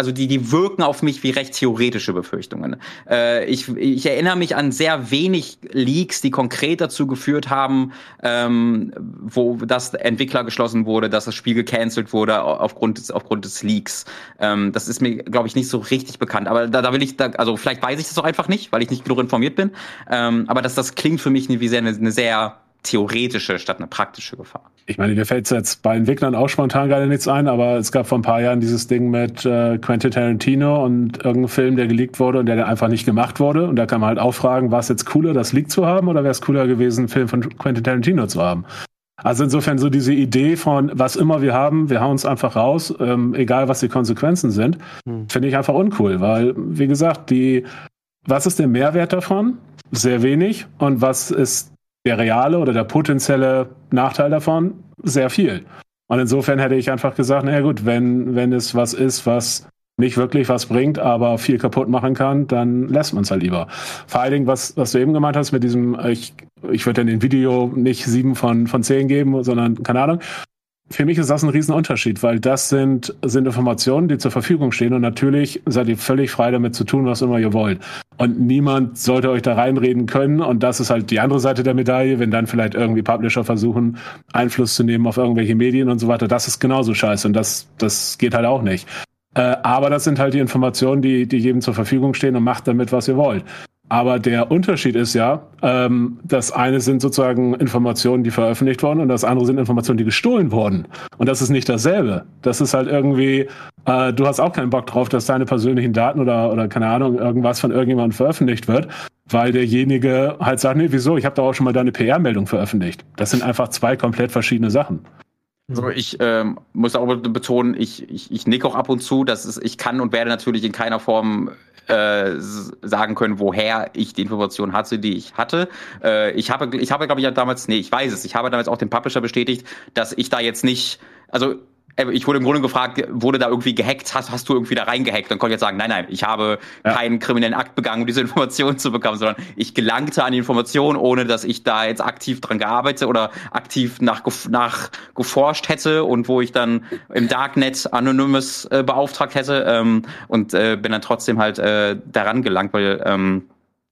also die, die wirken auf mich wie recht theoretische Befürchtungen. Äh, ich, ich erinnere mich an sehr wenig Leaks, die konkret dazu geführt haben, ähm, wo das Entwickler geschlossen wurde, dass das Spiel gecancelt wurde aufgrund des, aufgrund des Leaks. Ähm, das ist mir, glaube ich, nicht so richtig bekannt. Aber da, da will ich, da, also vielleicht weiß ich das auch einfach nicht, weil ich nicht genug informiert bin. Ähm, aber das, das klingt für mich wie sehr eine, eine sehr theoretische statt eine praktische Gefahr. Ich meine, mir fällt jetzt bei Entwicklern auch spontan gerade nichts ein, aber es gab vor ein paar Jahren dieses Ding mit äh, Quentin Tarantino und irgendein Film, der geleakt wurde und der dann einfach nicht gemacht wurde. Und da kann man halt auch fragen, war es jetzt cooler, das Leak zu haben oder wäre es cooler gewesen, einen Film von Quentin Tarantino zu haben? Also insofern so diese Idee von, was immer wir haben, wir hauen es einfach raus, ähm, egal was die Konsequenzen sind, hm. finde ich einfach uncool, weil, wie gesagt, die, was ist der Mehrwert davon? Sehr wenig. Und was ist der reale oder der potenzielle Nachteil davon sehr viel. Und insofern hätte ich einfach gesagt, naja gut, wenn, wenn es was ist, was nicht wirklich was bringt, aber viel kaputt machen kann, dann lässt man es halt lieber. Vor allen Dingen, was, was du eben gemeint hast mit diesem, ich, ich würde in dem Video nicht sieben von, von zehn geben, sondern keine Ahnung. Für mich ist das ein Riesenunterschied, weil das sind, sind Informationen, die zur Verfügung stehen und natürlich seid ihr völlig frei damit zu tun, was immer ihr wollt. und niemand sollte euch da reinreden können. Und das ist halt die andere Seite der Medaille, wenn dann vielleicht irgendwie Publisher versuchen, Einfluss zu nehmen auf irgendwelche Medien und so weiter. Das ist genauso scheiße und das, das geht halt auch nicht. Äh, aber das sind halt die Informationen, die, die jedem zur Verfügung stehen und macht damit, was ihr wollt. Aber der Unterschied ist ja, ähm, das eine sind sozusagen Informationen, die veröffentlicht wurden und das andere sind Informationen, die gestohlen wurden. Und das ist nicht dasselbe. Das ist halt irgendwie, äh, du hast auch keinen Bock drauf, dass deine persönlichen Daten oder, oder keine Ahnung, irgendwas von irgendjemandem veröffentlicht wird, weil derjenige halt sagt, nee, wieso, ich habe doch auch schon mal deine PR-Meldung veröffentlicht. Das sind einfach zwei komplett verschiedene Sachen. Also ich ähm, muss auch betonen, ich, ich, ich nick auch ab und zu, dass es, ich kann und werde natürlich in keiner Form äh, sagen können, woher ich die Information hatte, die ich hatte. Äh, ich habe, ich habe, glaube ich, damals, nee, ich weiß es, ich habe damals auch dem Publisher bestätigt, dass ich da jetzt nicht, also ich wurde im Grunde gefragt, wurde da irgendwie gehackt, hast, hast du irgendwie da reingehackt? Dann konnte ich jetzt sagen, nein, nein, ich habe ja. keinen kriminellen Akt begangen, um diese Informationen zu bekommen, sondern ich gelangte an die Information, ohne dass ich da jetzt aktiv dran gearbeitet oder aktiv nach, nach geforscht hätte und wo ich dann im Darknet Anonymous äh, beauftragt hätte ähm, und äh, bin dann trotzdem halt äh, daran gelangt, weil ähm,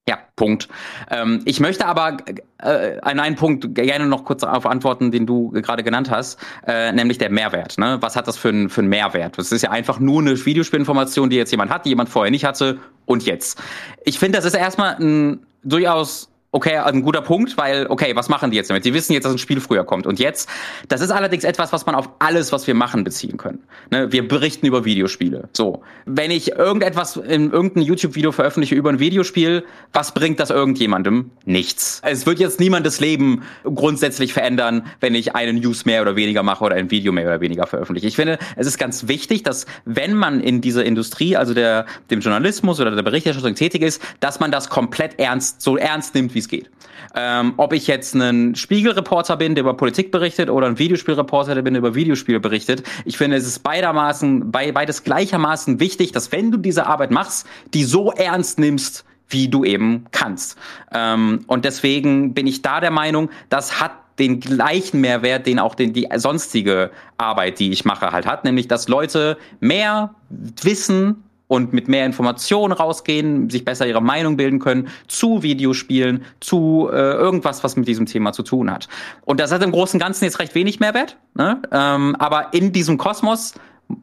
ja, Punkt. Ähm, ich möchte aber äh, an einen Punkt gerne noch kurz darauf antworten, den du gerade genannt hast, äh, nämlich der Mehrwert. Ne? Was hat das für, ein, für einen Mehrwert? Das ist ja einfach nur eine Videospielinformation, die jetzt jemand hat, die jemand vorher nicht hatte und jetzt. Ich finde, das ist erstmal ein durchaus Okay, ein guter Punkt, weil, okay, was machen die jetzt damit? Die wissen jetzt, dass ein Spiel früher kommt. Und jetzt, das ist allerdings etwas, was man auf alles, was wir machen, beziehen können. Ne? Wir berichten über Videospiele. So. Wenn ich irgendetwas in irgendeinem YouTube-Video veröffentliche über ein Videospiel, was bringt das irgendjemandem? Nichts. Es wird jetzt niemandes Leben grundsätzlich verändern, wenn ich einen News mehr oder weniger mache oder ein Video mehr oder weniger veröffentliche. Ich finde, es ist ganz wichtig, dass wenn man in dieser Industrie, also der, dem Journalismus oder der Berichterstattung tätig ist, dass man das komplett ernst, so ernst nimmt, wie es geht. Ähm, ob ich jetzt ein Spiegelreporter bin, der über Politik berichtet, oder ein Videospielreporter, der bin, der über Videospiele berichtet. Ich finde, es ist beidermaßen, beides gleichermaßen wichtig, dass wenn du diese Arbeit machst, die so ernst nimmst, wie du eben kannst. Ähm, und deswegen bin ich da der Meinung, das hat den gleichen Mehrwert, den auch den, die sonstige Arbeit, die ich mache, halt hat, nämlich dass Leute mehr wissen und mit mehr Informationen rausgehen, sich besser ihre Meinung bilden können zu Videospielen, zu äh, irgendwas, was mit diesem Thema zu tun hat. Und das hat im Großen und Ganzen jetzt recht wenig Mehrwert, ne? ähm, aber in diesem Kosmos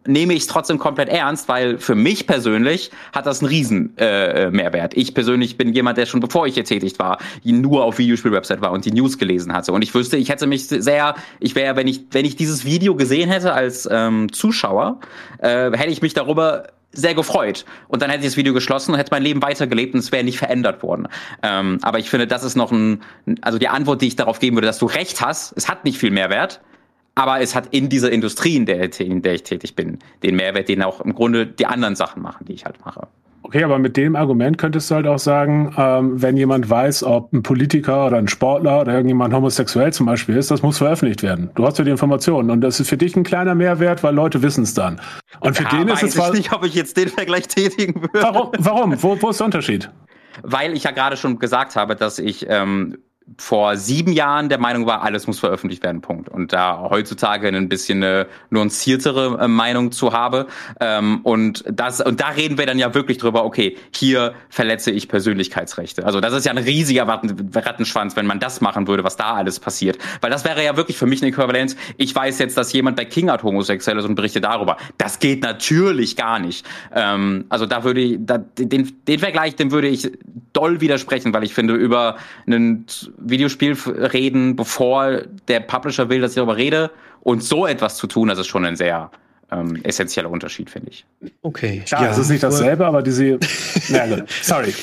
nehme ich es trotzdem komplett ernst, weil für mich persönlich hat das einen riesen äh, Mehrwert. Ich persönlich bin jemand, der schon bevor ich hier tätig war, nur auf Videospiel-Website war und die News gelesen hatte. Und ich wüsste, ich hätte mich sehr, ich wäre, wenn ich, wenn ich dieses Video gesehen hätte als ähm, Zuschauer, äh, hätte ich mich darüber sehr gefreut. Und dann hätte ich das Video geschlossen und hätte mein Leben weitergelebt und es wäre nicht verändert worden. Ähm, aber ich finde, das ist noch ein, also die Antwort, die ich darauf geben würde, dass du recht hast, es hat nicht viel Mehrwert, aber es hat in dieser Industrie, in der, in der ich tätig bin, den Mehrwert, den auch im Grunde die anderen Sachen machen, die ich halt mache. Okay, aber mit dem Argument könntest du halt auch sagen, ähm, wenn jemand weiß, ob ein Politiker oder ein Sportler oder irgendjemand homosexuell zum Beispiel ist, das muss veröffentlicht werden. Du hast ja die Informationen und das ist für dich ein kleiner Mehrwert, weil Leute wissen es dann. Und für ja, den ist es weiß ich nicht, ob ich jetzt den Vergleich tätigen würde. Warum? Warum? Wo, wo ist der Unterschied? Weil ich ja gerade schon gesagt habe, dass ich ähm, vor sieben Jahren der Meinung war, alles muss veröffentlicht werden, Punkt. Und da heutzutage ein bisschen eine nuanciertere äh, Meinung zu habe. Ähm, und das, und da reden wir dann ja wirklich drüber, okay, hier verletze ich Persönlichkeitsrechte. Also das ist ja ein riesiger Rattenschwanz, wenn man das machen würde, was da alles passiert. Weil das wäre ja wirklich für mich eine Äquivalenz. Ich weiß jetzt, dass jemand bei King Art homosexuell ist und berichte darüber. Das geht natürlich gar nicht. Ähm, also da würde ich, da, den, den Vergleich, dem würde ich doll widersprechen, weil ich finde, über einen Videospiel reden, bevor der Publisher will, dass ich darüber rede. Und so etwas zu tun, das ist schon ein sehr ähm, essentieller Unterschied, finde ich. Okay. Klar, ja, es ist nicht dasselbe, aber diese. ja, sorry.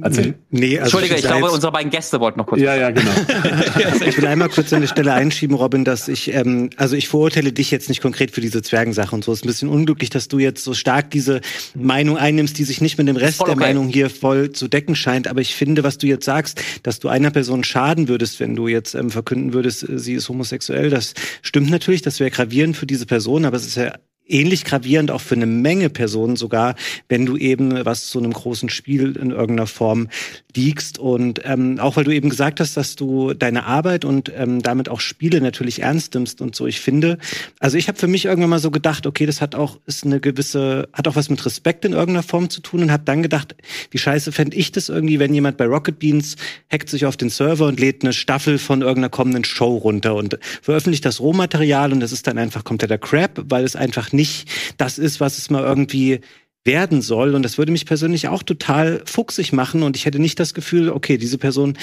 Erzähl. Nee, also Entschuldige, ich, ich glaube, unsere beiden Gäste wollten noch kurz. Ja, ja, genau. ich will einmal kurz an der Stelle einschieben, Robin, dass ich, ähm, also ich verurteile dich jetzt nicht konkret für diese Zwergensache und so. Es ist ein bisschen unglücklich, dass du jetzt so stark diese Meinung einnimmst, die sich nicht mit dem Rest okay. der Meinung hier voll zu decken scheint. Aber ich finde, was du jetzt sagst, dass du einer Person schaden würdest, wenn du jetzt ähm, verkünden würdest, sie ist homosexuell, das stimmt natürlich, das wäre gravierend für diese Person, aber es ist ist ja ähnlich gravierend auch für eine Menge Personen sogar, wenn du eben was zu einem großen Spiel in irgendeiner Form liegst. Und ähm, auch weil du eben gesagt hast, dass du deine Arbeit und ähm, damit auch Spiele natürlich ernst nimmst und so. Ich finde, also ich habe für mich irgendwann mal so gedacht, okay, das hat auch ist eine gewisse, hat auch was mit Respekt in irgendeiner Form zu tun und habe dann gedacht, wie scheiße fände ich das irgendwie, wenn jemand bei Rocket Beans hackt sich auf den Server und lädt eine Staffel von irgendeiner kommenden Show runter und veröffentlicht das Rohmaterial und das ist dann einfach kompletter Crap, weil es einfach nicht das ist, was es mal irgendwie werden soll. Und das würde mich persönlich auch total fuchsig machen. Und ich hätte nicht das Gefühl, okay, diese Person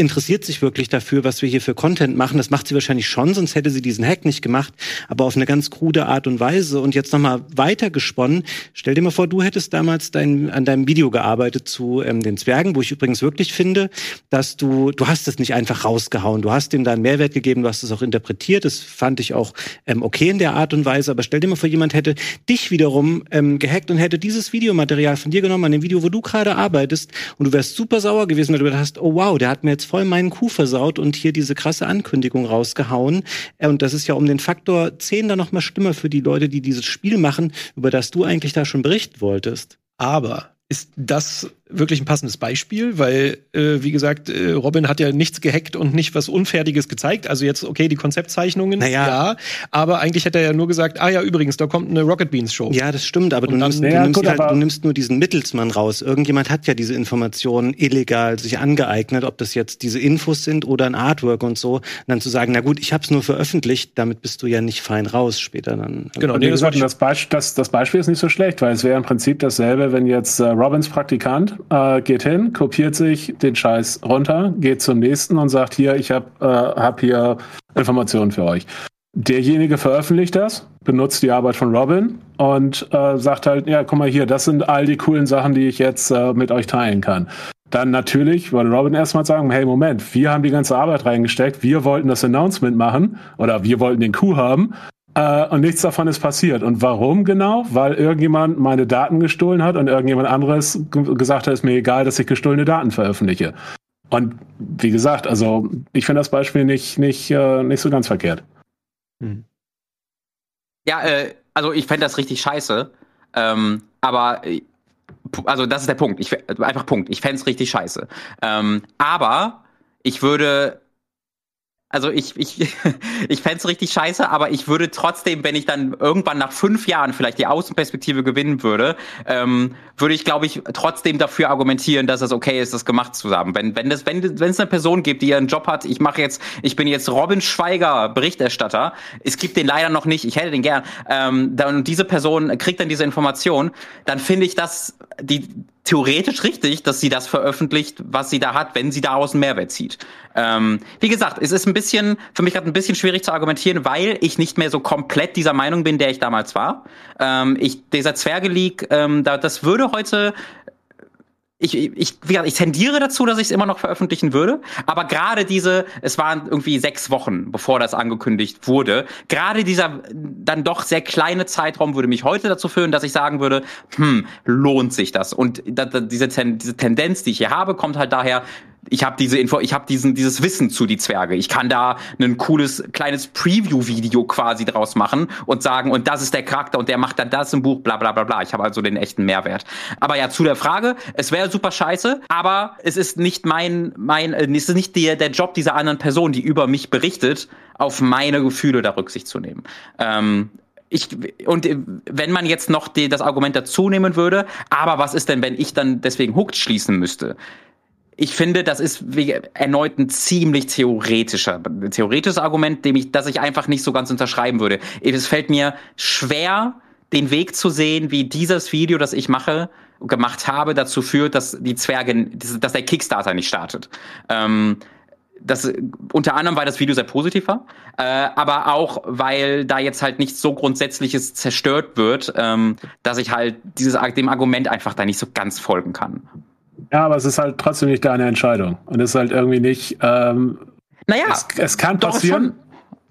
interessiert sich wirklich dafür, was wir hier für Content machen. Das macht sie wahrscheinlich schon, sonst hätte sie diesen Hack nicht gemacht, aber auf eine ganz krude Art und Weise. Und jetzt nochmal weiter gesponnen. Stell dir mal vor, du hättest damals dein, an deinem Video gearbeitet zu ähm, den Zwergen, wo ich übrigens wirklich finde, dass du, du hast es nicht einfach rausgehauen. Du hast ihm da einen Mehrwert gegeben, du hast es auch interpretiert. Das fand ich auch ähm, okay in der Art und Weise. Aber stell dir mal vor, jemand hätte dich wiederum ähm, gehackt und hätte dieses Videomaterial von dir genommen, an dem Video, wo du gerade arbeitest, und du wärst super sauer gewesen, weil du hast, oh wow, der hat mir jetzt voll meinen Kuh versaut und hier diese krasse Ankündigung rausgehauen. Äh, und das ist ja um den Faktor 10 dann noch mal schlimmer für die Leute, die dieses Spiel machen, über das du eigentlich da schon berichten wolltest. Aber ist das wirklich ein passendes Beispiel, weil, äh, wie gesagt, äh, Robin hat ja nichts gehackt und nicht was Unfertiges gezeigt. Also jetzt, okay, die Konzeptzeichnungen, naja. ja, aber eigentlich hätte er ja nur gesagt, ah ja, übrigens, da kommt eine Rocket Beans Show. Ja, das stimmt, aber du nimmst, ja, du, nimmst gut, halt, du nimmst nur diesen Mittelsmann raus. Irgendjemand hat ja diese Informationen illegal sich angeeignet, ob das jetzt diese Infos sind oder ein Artwork und so. Und dann zu sagen, na gut, ich habe es nur veröffentlicht, damit bist du ja nicht fein raus später dann. Genau, nee, das, das, Beispiel, das, das Beispiel ist nicht so schlecht, weil es wäre im Prinzip dasselbe, wenn jetzt äh, Robins Praktikant äh, geht hin, kopiert sich den Scheiß runter, geht zum nächsten und sagt hier, ich habe äh, hab hier Informationen für euch. Derjenige veröffentlicht das, benutzt die Arbeit von Robin und äh, sagt halt, ja, guck mal hier, das sind all die coolen Sachen, die ich jetzt äh, mit euch teilen kann. Dann natürlich würde Robin erstmal sagen, hey, Moment, wir haben die ganze Arbeit reingesteckt, wir wollten das Announcement machen oder wir wollten den Coup haben äh, und nichts davon ist passiert. Und warum genau? Weil irgendjemand meine Daten gestohlen hat und irgendjemand anderes gesagt hat, ist mir egal, dass ich gestohlene Daten veröffentliche. Und wie gesagt, also ich finde das Beispiel nicht, nicht, äh, nicht so ganz verkehrt. Hm. Ja, äh, also ich fände das richtig scheiße. Ähm, aber äh, also das ist der Punkt. Ich, einfach Punkt. Ich fände es richtig scheiße. Ähm, aber ich würde also ich, ich, ich fände richtig scheiße, aber ich würde trotzdem, wenn ich dann irgendwann nach fünf Jahren vielleicht die Außenperspektive gewinnen würde, ähm, würde ich, glaube ich, trotzdem dafür argumentieren, dass es okay ist, das gemacht zu haben. Wenn, wenn es wenn, wenn es eine Person gibt, die ihren Job hat, ich mache jetzt, ich bin jetzt Robin Schweiger, Berichterstatter, es gibt den leider noch nicht, ich hätte den gern, ähm, dann diese Person kriegt dann diese Information, dann finde ich das die theoretisch richtig, dass sie das veröffentlicht, was sie da hat, wenn sie daraus einen Mehrwert zieht. Ähm, wie gesagt, es ist ein bisschen, für mich gerade ein bisschen schwierig zu argumentieren, weil ich nicht mehr so komplett dieser Meinung bin, der ich damals war. Ähm, ich, dieser Zwerge-League, ähm, da, das würde heute ich, ich, wie gesagt, ich tendiere dazu, dass ich es immer noch veröffentlichen würde. Aber gerade diese, es waren irgendwie sechs Wochen, bevor das angekündigt wurde. Gerade dieser dann doch sehr kleine Zeitraum würde mich heute dazu führen, dass ich sagen würde, hm, lohnt sich das? Und da, da, diese, diese Tendenz, die ich hier habe, kommt halt daher, ich habe diese Info, ich habe diesen dieses Wissen zu die Zwerge. Ich kann da ein cooles kleines Preview-Video quasi draus machen und sagen, und das ist der Charakter und der macht dann das im Buch, bla bla bla bla. Ich habe also den echten Mehrwert. Aber ja, zu der Frage, es wäre super scheiße, aber es ist nicht mein, mein, äh, es ist nicht der, der Job dieser anderen Person, die über mich berichtet, auf meine Gefühle da Rücksicht zu nehmen. Ähm, ich, und wenn man jetzt noch die, das Argument dazu nehmen würde, aber was ist denn, wenn ich dann deswegen Hooked schließen müsste? Ich finde, das ist erneut ein ziemlich theoretischer, theoretisches Argument, dem ich, das ich einfach nicht so ganz unterschreiben würde. Es fällt mir schwer, den Weg zu sehen, wie dieses Video, das ich mache, gemacht habe, dazu führt, dass die Zwerge, dass der Kickstarter nicht startet. Ähm, das unter anderem, weil das Video sehr positiv war, äh, aber auch, weil da jetzt halt nichts so Grundsätzliches zerstört wird, ähm, dass ich halt dieses dem Argument einfach da nicht so ganz folgen kann. Ja, aber es ist halt trotzdem nicht deine Entscheidung. Und es ist halt irgendwie nicht. Ähm, naja, es, es kann passieren.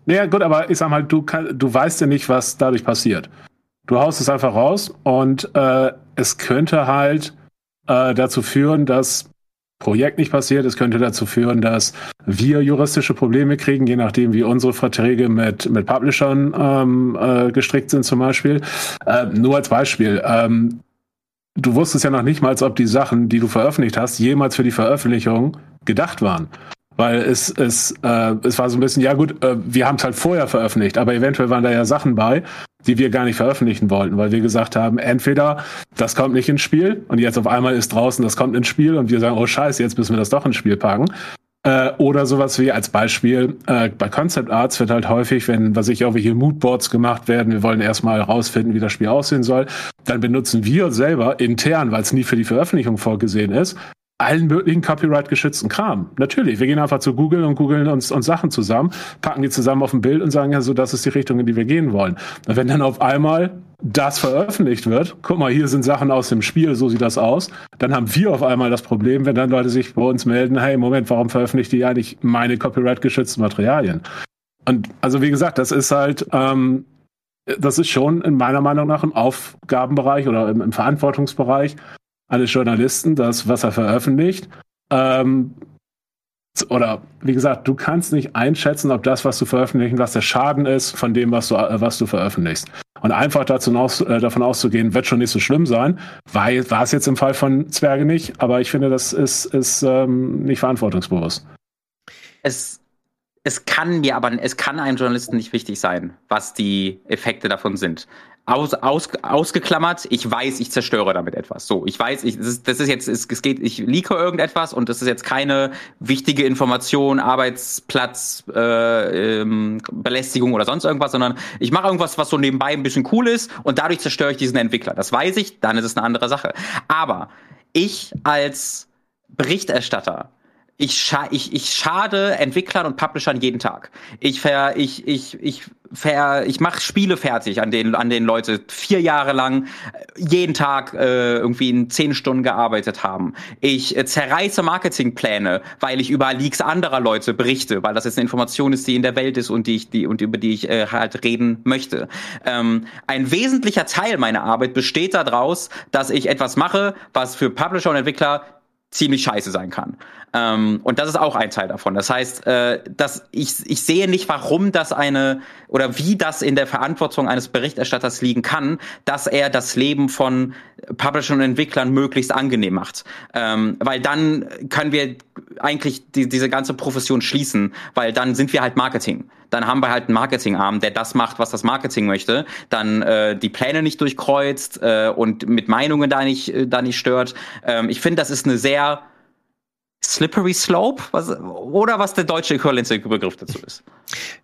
Naja, gut, aber ich sag mal, du, kann, du weißt ja nicht, was dadurch passiert. Du haust es einfach raus und äh, es könnte halt äh, dazu führen, dass Projekt nicht passiert. Es könnte dazu führen, dass wir juristische Probleme kriegen, je nachdem, wie unsere Verträge mit, mit Publishern ähm, äh, gestrickt sind zum Beispiel. Äh, nur als Beispiel. Ähm, du wusstest ja noch nicht mal, ob die Sachen, die du veröffentlicht hast, jemals für die Veröffentlichung gedacht waren. Weil es, es, äh, es war so ein bisschen, ja gut, äh, wir haben es halt vorher veröffentlicht, aber eventuell waren da ja Sachen bei, die wir gar nicht veröffentlichen wollten, weil wir gesagt haben, entweder das kommt nicht ins Spiel und jetzt auf einmal ist draußen, das kommt ins Spiel und wir sagen, oh scheiße, jetzt müssen wir das doch ins Spiel packen. Äh, oder sowas wie als Beispiel, äh, bei Concept Arts wird halt häufig, wenn, was ich, irgendwelche Moodboards gemacht werden, wir wollen erstmal herausfinden, wie das Spiel aussehen soll, dann benutzen wir selber intern, weil es nie für die Veröffentlichung vorgesehen ist, allen möglichen Copyright-geschützten Kram. Natürlich, wir gehen einfach zu Google und googeln uns, uns Sachen zusammen, packen die zusammen auf ein Bild und sagen ja so, das ist die Richtung, in die wir gehen wollen. Und wenn dann auf einmal das veröffentlicht wird, guck mal, hier sind Sachen aus dem Spiel, so sieht das aus, dann haben wir auf einmal das Problem, wenn dann Leute sich bei uns melden, hey, Moment, warum veröffentlicht ihr eigentlich meine Copyright-geschützten Materialien? Und also wie gesagt, das ist halt, ähm, das ist schon in meiner Meinung nach im Aufgabenbereich oder im, im Verantwortungsbereich eines Journalisten, das, was er veröffentlicht. Ähm, oder wie gesagt, du kannst nicht einschätzen, ob das, was du veröffentlichen, was der Schaden ist von dem, was du, äh, was du veröffentlichst. Und einfach dazu aus, äh, davon auszugehen, wird schon nicht so schlimm sein, weil war es jetzt im Fall von Zwerge nicht, aber ich finde, das ist, ist ähm, nicht verantwortungsbewusst. Es, es kann mir aber, es kann einem Journalisten nicht wichtig sein, was die Effekte davon sind aus, aus, ausgeklammert, ich weiß, ich zerstöre damit etwas. So, ich weiß, ich, das, ist, das ist jetzt, es, es geht, ich leake irgendetwas und das ist jetzt keine wichtige Information, Arbeitsplatz, äh, ähm, Belästigung oder sonst irgendwas, sondern ich mache irgendwas, was so nebenbei ein bisschen cool ist und dadurch zerstöre ich diesen Entwickler. Das weiß ich, dann ist es eine andere Sache. Aber ich als Berichterstatter ich, scha ich, ich schade Entwicklern und Publishern jeden Tag. Ich ver, ich, ich, ich ver, ich mache Spiele fertig, an denen, an denen Leute vier Jahre lang äh, jeden Tag äh, irgendwie in zehn Stunden gearbeitet haben. Ich äh, zerreiße Marketingpläne, weil ich über Leaks anderer Leute berichte, weil das jetzt eine Information ist, die in der Welt ist und die ich, die und über die ich äh, halt reden möchte. Ähm, ein wesentlicher Teil meiner Arbeit besteht daraus, dass ich etwas mache, was für Publisher und Entwickler ziemlich scheiße sein kann. Ähm, und das ist auch ein Teil davon. Das heißt, äh, dass ich, ich sehe nicht, warum das eine oder wie das in der Verantwortung eines Berichterstatters liegen kann, dass er das Leben von Publishern und Entwicklern möglichst angenehm macht. Ähm, weil dann können wir eigentlich die, diese ganze Profession schließen, weil dann sind wir halt Marketing. Dann haben wir halt einen Marketingarm, der das macht, was das Marketing möchte, dann äh, die Pläne nicht durchkreuzt äh, und mit Meinungen da nicht, äh, da nicht stört. Ähm, ich finde, das ist eine sehr Slippery Slope was, oder was der deutsche äquivalente Begriff dazu ist.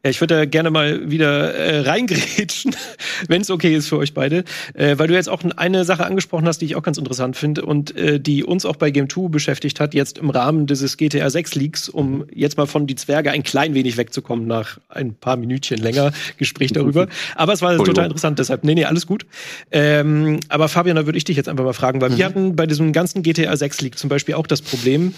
Ja, ich würde da gerne mal wieder äh, reingrätschen, wenn es okay ist für euch beide, äh, weil du jetzt auch eine Sache angesprochen hast, die ich auch ganz interessant finde und äh, die uns auch bei Game 2 beschäftigt hat, jetzt im Rahmen dieses GTA 6 Leaks, um jetzt mal von die Zwerge ein klein wenig wegzukommen nach ein paar Minütchen länger Gespräch darüber. Aber es war total interessant, deshalb, nee, nee, alles gut. Ähm, aber Fabian, da würde ich dich jetzt einfach mal fragen, weil mhm. wir hatten bei diesem ganzen GTA 6 Leak zum Beispiel auch das Problem,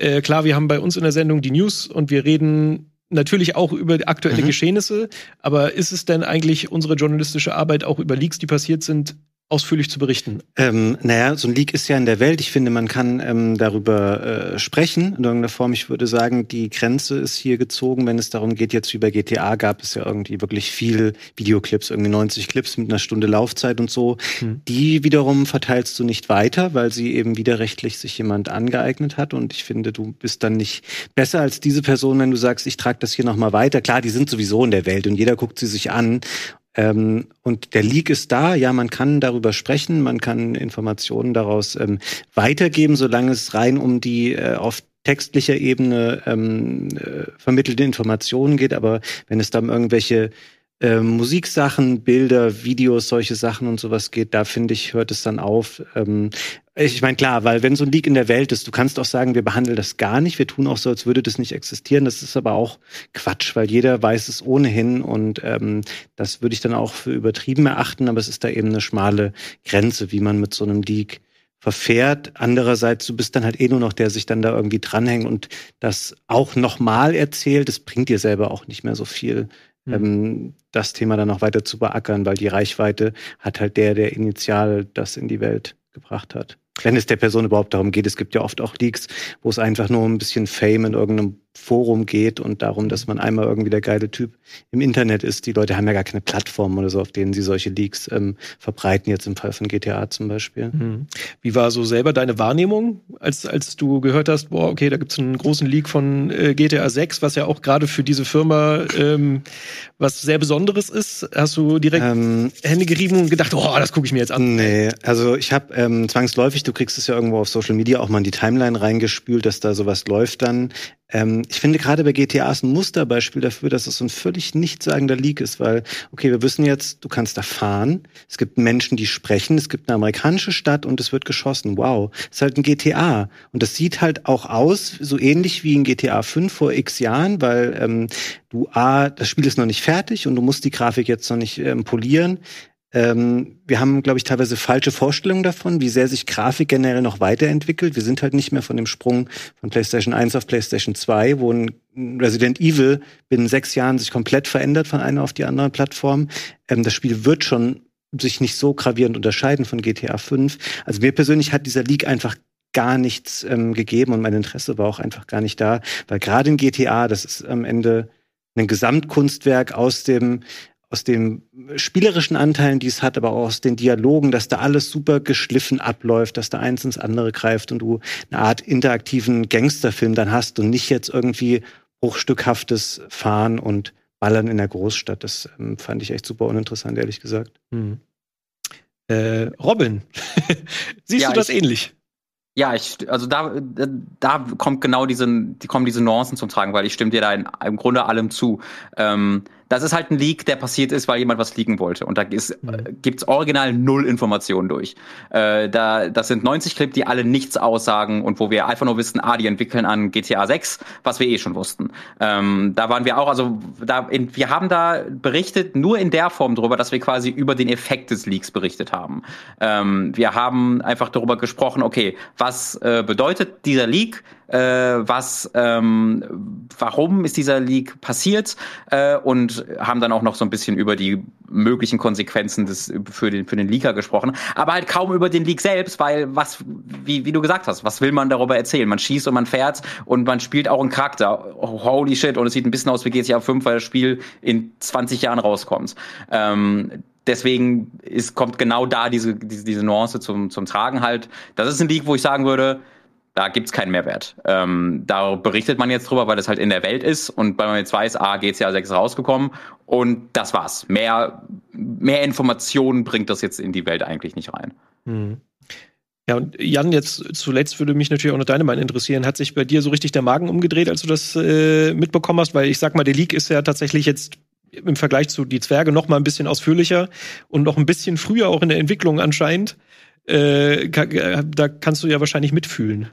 äh, klar, wir haben bei uns in der Sendung die News und wir reden natürlich auch über aktuelle mhm. Geschehnisse, aber ist es denn eigentlich unsere journalistische Arbeit auch über Leaks, die passiert sind, ausführlich zu berichten? Ähm, naja, so ein Leak ist ja in der Welt. Ich finde, man kann ähm, darüber äh, sprechen in irgendeiner Form. Ich würde sagen, die Grenze ist hier gezogen, wenn es darum geht, jetzt wie bei GTA gab es ja irgendwie wirklich viel Videoclips, irgendwie 90 Clips mit einer Stunde Laufzeit und so. Hm. Die wiederum verteilst du nicht weiter, weil sie eben widerrechtlich sich jemand angeeignet hat. Und ich finde, du bist dann nicht besser als diese Person, wenn du sagst, ich trage das hier nochmal weiter. Klar, die sind sowieso in der Welt und jeder guckt sie sich an. Ähm, und der Leak ist da, ja, man kann darüber sprechen, man kann Informationen daraus ähm, weitergeben, solange es rein um die äh, auf textlicher Ebene ähm, äh, vermittelte Informationen geht. Aber wenn es dann irgendwelche äh, Musiksachen, Bilder, Videos, solche Sachen und sowas geht, da finde ich, hört es dann auf. Ähm, ich meine, klar, weil wenn so ein Leak in der Welt ist, du kannst auch sagen, wir behandeln das gar nicht, wir tun auch so, als würde das nicht existieren. Das ist aber auch Quatsch, weil jeder weiß es ohnehin und ähm, das würde ich dann auch für übertrieben erachten, aber es ist da eben eine schmale Grenze, wie man mit so einem Leak verfährt. Andererseits, du bist dann halt eh nur noch der, sich dann da irgendwie dranhängt und das auch nochmal erzählt. Das bringt dir selber auch nicht mehr so viel mhm. ähm, das Thema dann noch weiter zu beackern, weil die Reichweite hat halt der, der initial das in die Welt gebracht hat. Wenn es der Person überhaupt darum geht. Es gibt ja oft auch Leaks, wo es einfach nur ein bisschen Fame in irgendeinem Forum geht und darum, dass man einmal irgendwie der geile Typ im Internet ist. Die Leute haben ja gar keine Plattform oder so, auf denen sie solche Leaks ähm, verbreiten, jetzt im Fall von GTA zum Beispiel. Mhm. Wie war so selber deine Wahrnehmung, als, als du gehört hast, boah, okay, da gibt's einen großen Leak von äh, GTA 6, was ja auch gerade für diese Firma ähm, was sehr Besonderes ist? Hast du direkt ähm, Hände gerieben und gedacht, oh, das gucke ich mir jetzt an? Nee, also ich habe ähm, zwangsläufig, du kriegst es ja irgendwo auf Social Media auch mal in die Timeline reingespült, dass da sowas läuft dann. Ähm, ich finde gerade bei GTA ist ein Musterbeispiel dafür, dass es so ein völlig nichtssagender Leak ist, weil, okay, wir wissen jetzt, du kannst da fahren, es gibt Menschen, die sprechen, es gibt eine amerikanische Stadt und es wird geschossen. Wow, es ist halt ein GTA. Und das sieht halt auch aus, so ähnlich wie in GTA 5 vor x Jahren, weil ähm, du A, das Spiel ist noch nicht fertig und du musst die Grafik jetzt noch nicht ähm, polieren. Ähm, wir haben, glaube ich, teilweise falsche Vorstellungen davon, wie sehr sich Grafik generell noch weiterentwickelt. Wir sind halt nicht mehr von dem Sprung von PlayStation 1 auf PlayStation 2, wo ein Resident Evil binnen sechs Jahren sich komplett verändert von einer auf die andere Plattform. Ähm, das Spiel wird schon sich nicht so gravierend unterscheiden von GTA 5. Also mir persönlich hat dieser Leak einfach gar nichts ähm, gegeben und mein Interesse war auch einfach gar nicht da, weil gerade in GTA, das ist am Ende ein Gesamtkunstwerk aus dem aus den spielerischen Anteilen, die es hat, aber auch aus den Dialogen, dass da alles super geschliffen abläuft, dass da eins ins andere greift und du eine Art interaktiven Gangsterfilm dann hast und nicht jetzt irgendwie bruchstückhaftes Fahren und Ballern in der Großstadt. Das ähm, fand ich echt super uninteressant, ehrlich gesagt. Hm. Äh, Robin, siehst ja, du das ich, ähnlich? Ja, ich, also da, da kommt genau diese, die kommen diese Nuancen zum Tragen, weil ich stimme dir da in, im Grunde allem zu. Ähm, das ist halt ein Leak, der passiert ist, weil jemand was leaken wollte. Und da ist, mhm. Äh, gibt's original null Informationen durch. Äh, da, das sind 90 Clips, die alle nichts aussagen und wo wir einfach nur wissen, ah, die entwickeln an GTA 6, was wir eh schon wussten. Ähm, da waren wir auch, also da, in, wir haben da berichtet nur in der Form drüber, dass wir quasi über den Effekt des Leaks berichtet haben. Ähm, wir haben einfach darüber gesprochen, okay, was äh, bedeutet dieser Leak? Äh, was, ähm, warum ist dieser Leak passiert äh, und haben dann auch noch so ein bisschen über die möglichen Konsequenzen des für den für den Leaker gesprochen, aber halt kaum über den Leak selbst, weil was wie wie du gesagt hast, was will man darüber erzählen? Man schießt und man fährt und man spielt auch einen Charakter. Holy shit und es sieht ein bisschen aus wie GTA 5, weil das Spiel in 20 Jahren rauskommt. Ähm, deswegen ist, kommt genau da diese, diese, diese Nuance zum, zum Tragen halt. Das ist ein Leak, wo ich sagen würde, da gibt's keinen Mehrwert. Ähm, da berichtet man jetzt drüber, weil es halt in der Welt ist und weil man jetzt weiß, ah, GTA 6 rausgekommen und das war's. Mehr, mehr Informationen bringt das jetzt in die Welt eigentlich nicht rein. Mhm. Ja, und Jan, jetzt zuletzt würde mich natürlich auch noch deine Meinung interessieren. Hat sich bei dir so richtig der Magen umgedreht, als du das äh, mitbekommen hast? Weil ich sag mal, der Leak ist ja tatsächlich jetzt im Vergleich zu die Zwerge noch mal ein bisschen ausführlicher und noch ein bisschen früher auch in der Entwicklung anscheinend. Äh, da kannst du ja wahrscheinlich mitfühlen.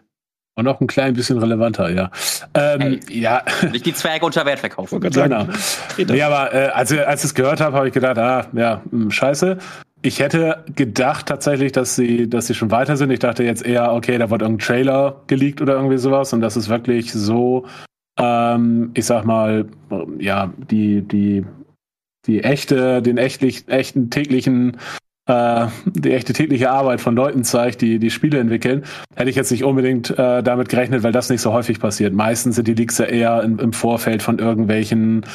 Und noch ein klein bisschen relevanter, ja. Ähm, hey, ja. Nicht die Zwerge unter Wert verkaufen. Genau. Nee, aber äh, als, als ich es gehört habe, habe ich gedacht, ah, ja, mh, hm, scheiße. Ich hätte gedacht tatsächlich, dass sie, dass sie schon weiter sind. Ich dachte jetzt eher, okay, da wird irgendein Trailer geleakt oder irgendwie sowas und das ist wirklich so, ähm, ich sag mal, ja, die, die, die echte, den echtlich, echten täglichen äh, die echte tägliche Arbeit von Leuten zeigt, die die Spiele entwickeln, hätte ich jetzt nicht unbedingt äh, damit gerechnet, weil das nicht so häufig passiert. Meistens sind die Leaks ja eher in, im Vorfeld von irgendwelchen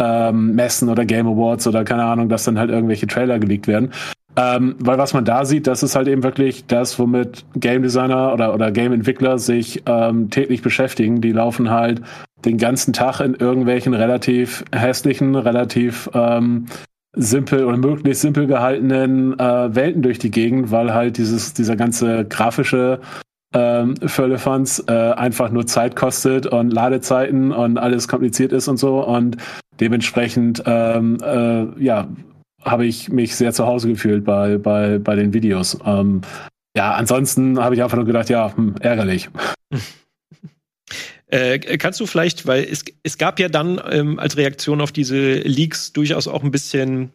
ähm, Messen oder Game Awards oder keine Ahnung, dass dann halt irgendwelche Trailer geleakt werden. Ähm, weil was man da sieht, das ist halt eben wirklich das, womit Game Designer oder, oder Game Entwickler sich ähm, täglich beschäftigen. Die laufen halt den ganzen Tag in irgendwelchen relativ hässlichen, relativ ähm, simpel oder möglichst simpel gehaltenen äh, Welten durch die Gegend, weil halt dieses, dieser ganze grafische ähm, Firlefanz äh, einfach nur Zeit kostet und Ladezeiten und alles kompliziert ist und so und dementsprechend ähm, äh, ja habe ich mich sehr zu Hause gefühlt bei bei bei den Videos. Ähm, ja, ansonsten habe ich einfach nur gedacht, ja, hm, ärgerlich. Äh, kannst du vielleicht, weil es, es gab ja dann ähm, als Reaktion auf diese Leaks durchaus auch ein bisschen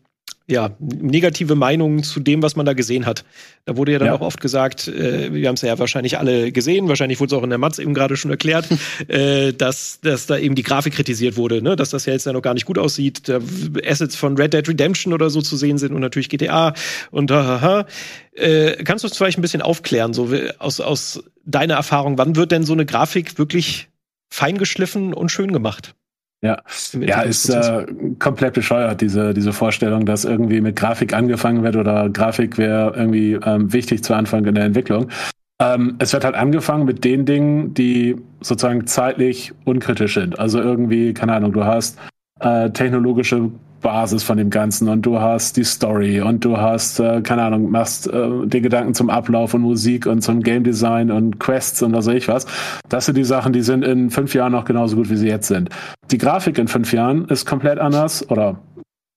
ja, negative Meinungen zu dem, was man da gesehen hat. Da wurde ja dann Ja. auch oft gesagt, äh, wir haben es ja wahrscheinlich alle gesehen, wahrscheinlich wurde es auch in der Matz eben gerade schon erklärt, äh, dass, dass da eben die Grafik kritisiert wurde, ne? dass das ja jetzt ja noch gar nicht gut aussieht, da Assets von Red Dead Redemption oder so zu sehen sind und natürlich GTA und hahaha. Äh, kannst du uns vielleicht ein bisschen aufklären, so aus, aus deiner Erfahrung, wann wird denn so eine Grafik wirklich feingeschliffen und schön gemacht? Ja, ja, ist äh, komplett bescheuert, diese, diese Vorstellung, dass irgendwie mit Grafik angefangen wird oder Grafik wäre irgendwie ähm, wichtig zu Anfang in der Entwicklung. Ähm, es wird halt angefangen mit den Dingen, die sozusagen zeitlich unkritisch sind. Also irgendwie, keine Ahnung, du hast äh, technologische Basis von dem Ganzen und du hast die Story und du hast, äh, keine Ahnung, machst äh, die Gedanken zum Ablauf und Musik und zum Game Design und Quests und was weiß ich was. Das sind die Sachen, die sind in fünf Jahren noch genauso gut, wie sie jetzt sind. Die Grafik in fünf Jahren ist komplett anders oder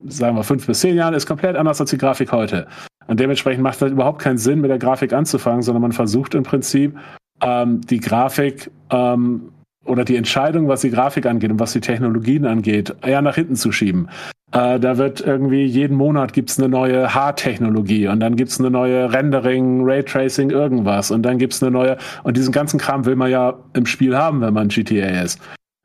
sagen wir fünf bis zehn Jahren ist komplett anders als die Grafik heute. Und dementsprechend macht es überhaupt keinen Sinn, mit der Grafik anzufangen, sondern man versucht im Prinzip ähm, die Grafik ähm, oder die Entscheidung, was die Grafik angeht und was die Technologien angeht, eher nach hinten zu schieben. Äh, da wird irgendwie jeden Monat gibt's eine neue Haartechnologie und dann gibt's eine neue Rendering, Raytracing, irgendwas und dann gibt's eine neue und diesen ganzen Kram will man ja im Spiel haben, wenn man GTA ist.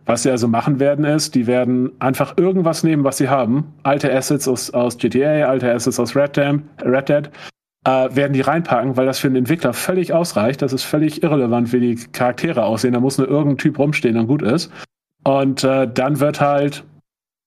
Was sie also machen werden, ist, die werden einfach irgendwas nehmen, was sie haben. Alte Assets aus, aus GTA, alte Assets aus Red, Dam, Red Dead, äh, werden die reinpacken, weil das für einen Entwickler völlig ausreicht. Das ist völlig irrelevant, wie die Charaktere aussehen. Da muss nur irgendein Typ rumstehen und gut ist. Und äh, dann wird halt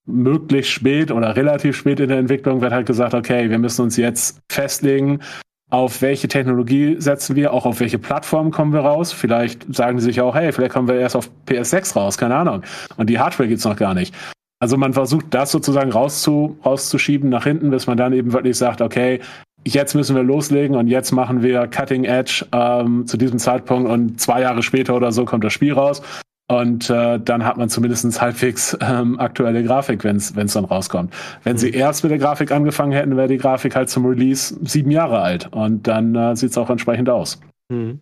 möglichst spät oder relativ spät in der Entwicklung wird halt gesagt, okay, wir müssen uns jetzt festlegen, auf welche Technologie setzen wir, auch auf welche Plattform kommen wir raus. Vielleicht sagen die sich auch, hey, vielleicht kommen wir erst auf PS6 raus, keine Ahnung. Und die Hardware gibt's noch gar nicht. Also man versucht das sozusagen rauszu, rauszuschieben nach hinten, bis man dann eben wirklich sagt, okay, jetzt müssen wir loslegen und jetzt machen wir Cutting Edge ähm, zu diesem Zeitpunkt und zwei Jahre später oder so kommt das Spiel raus. Und äh, dann hat man zumindest halbwegs ähm, aktuelle Grafik, wenn es dann rauskommt. Wenn sie erst mit der Grafik angefangen hätten, wäre die Grafik halt zum Release sieben Jahre alt. Und dann äh, sieht es auch entsprechend aus. Mhm.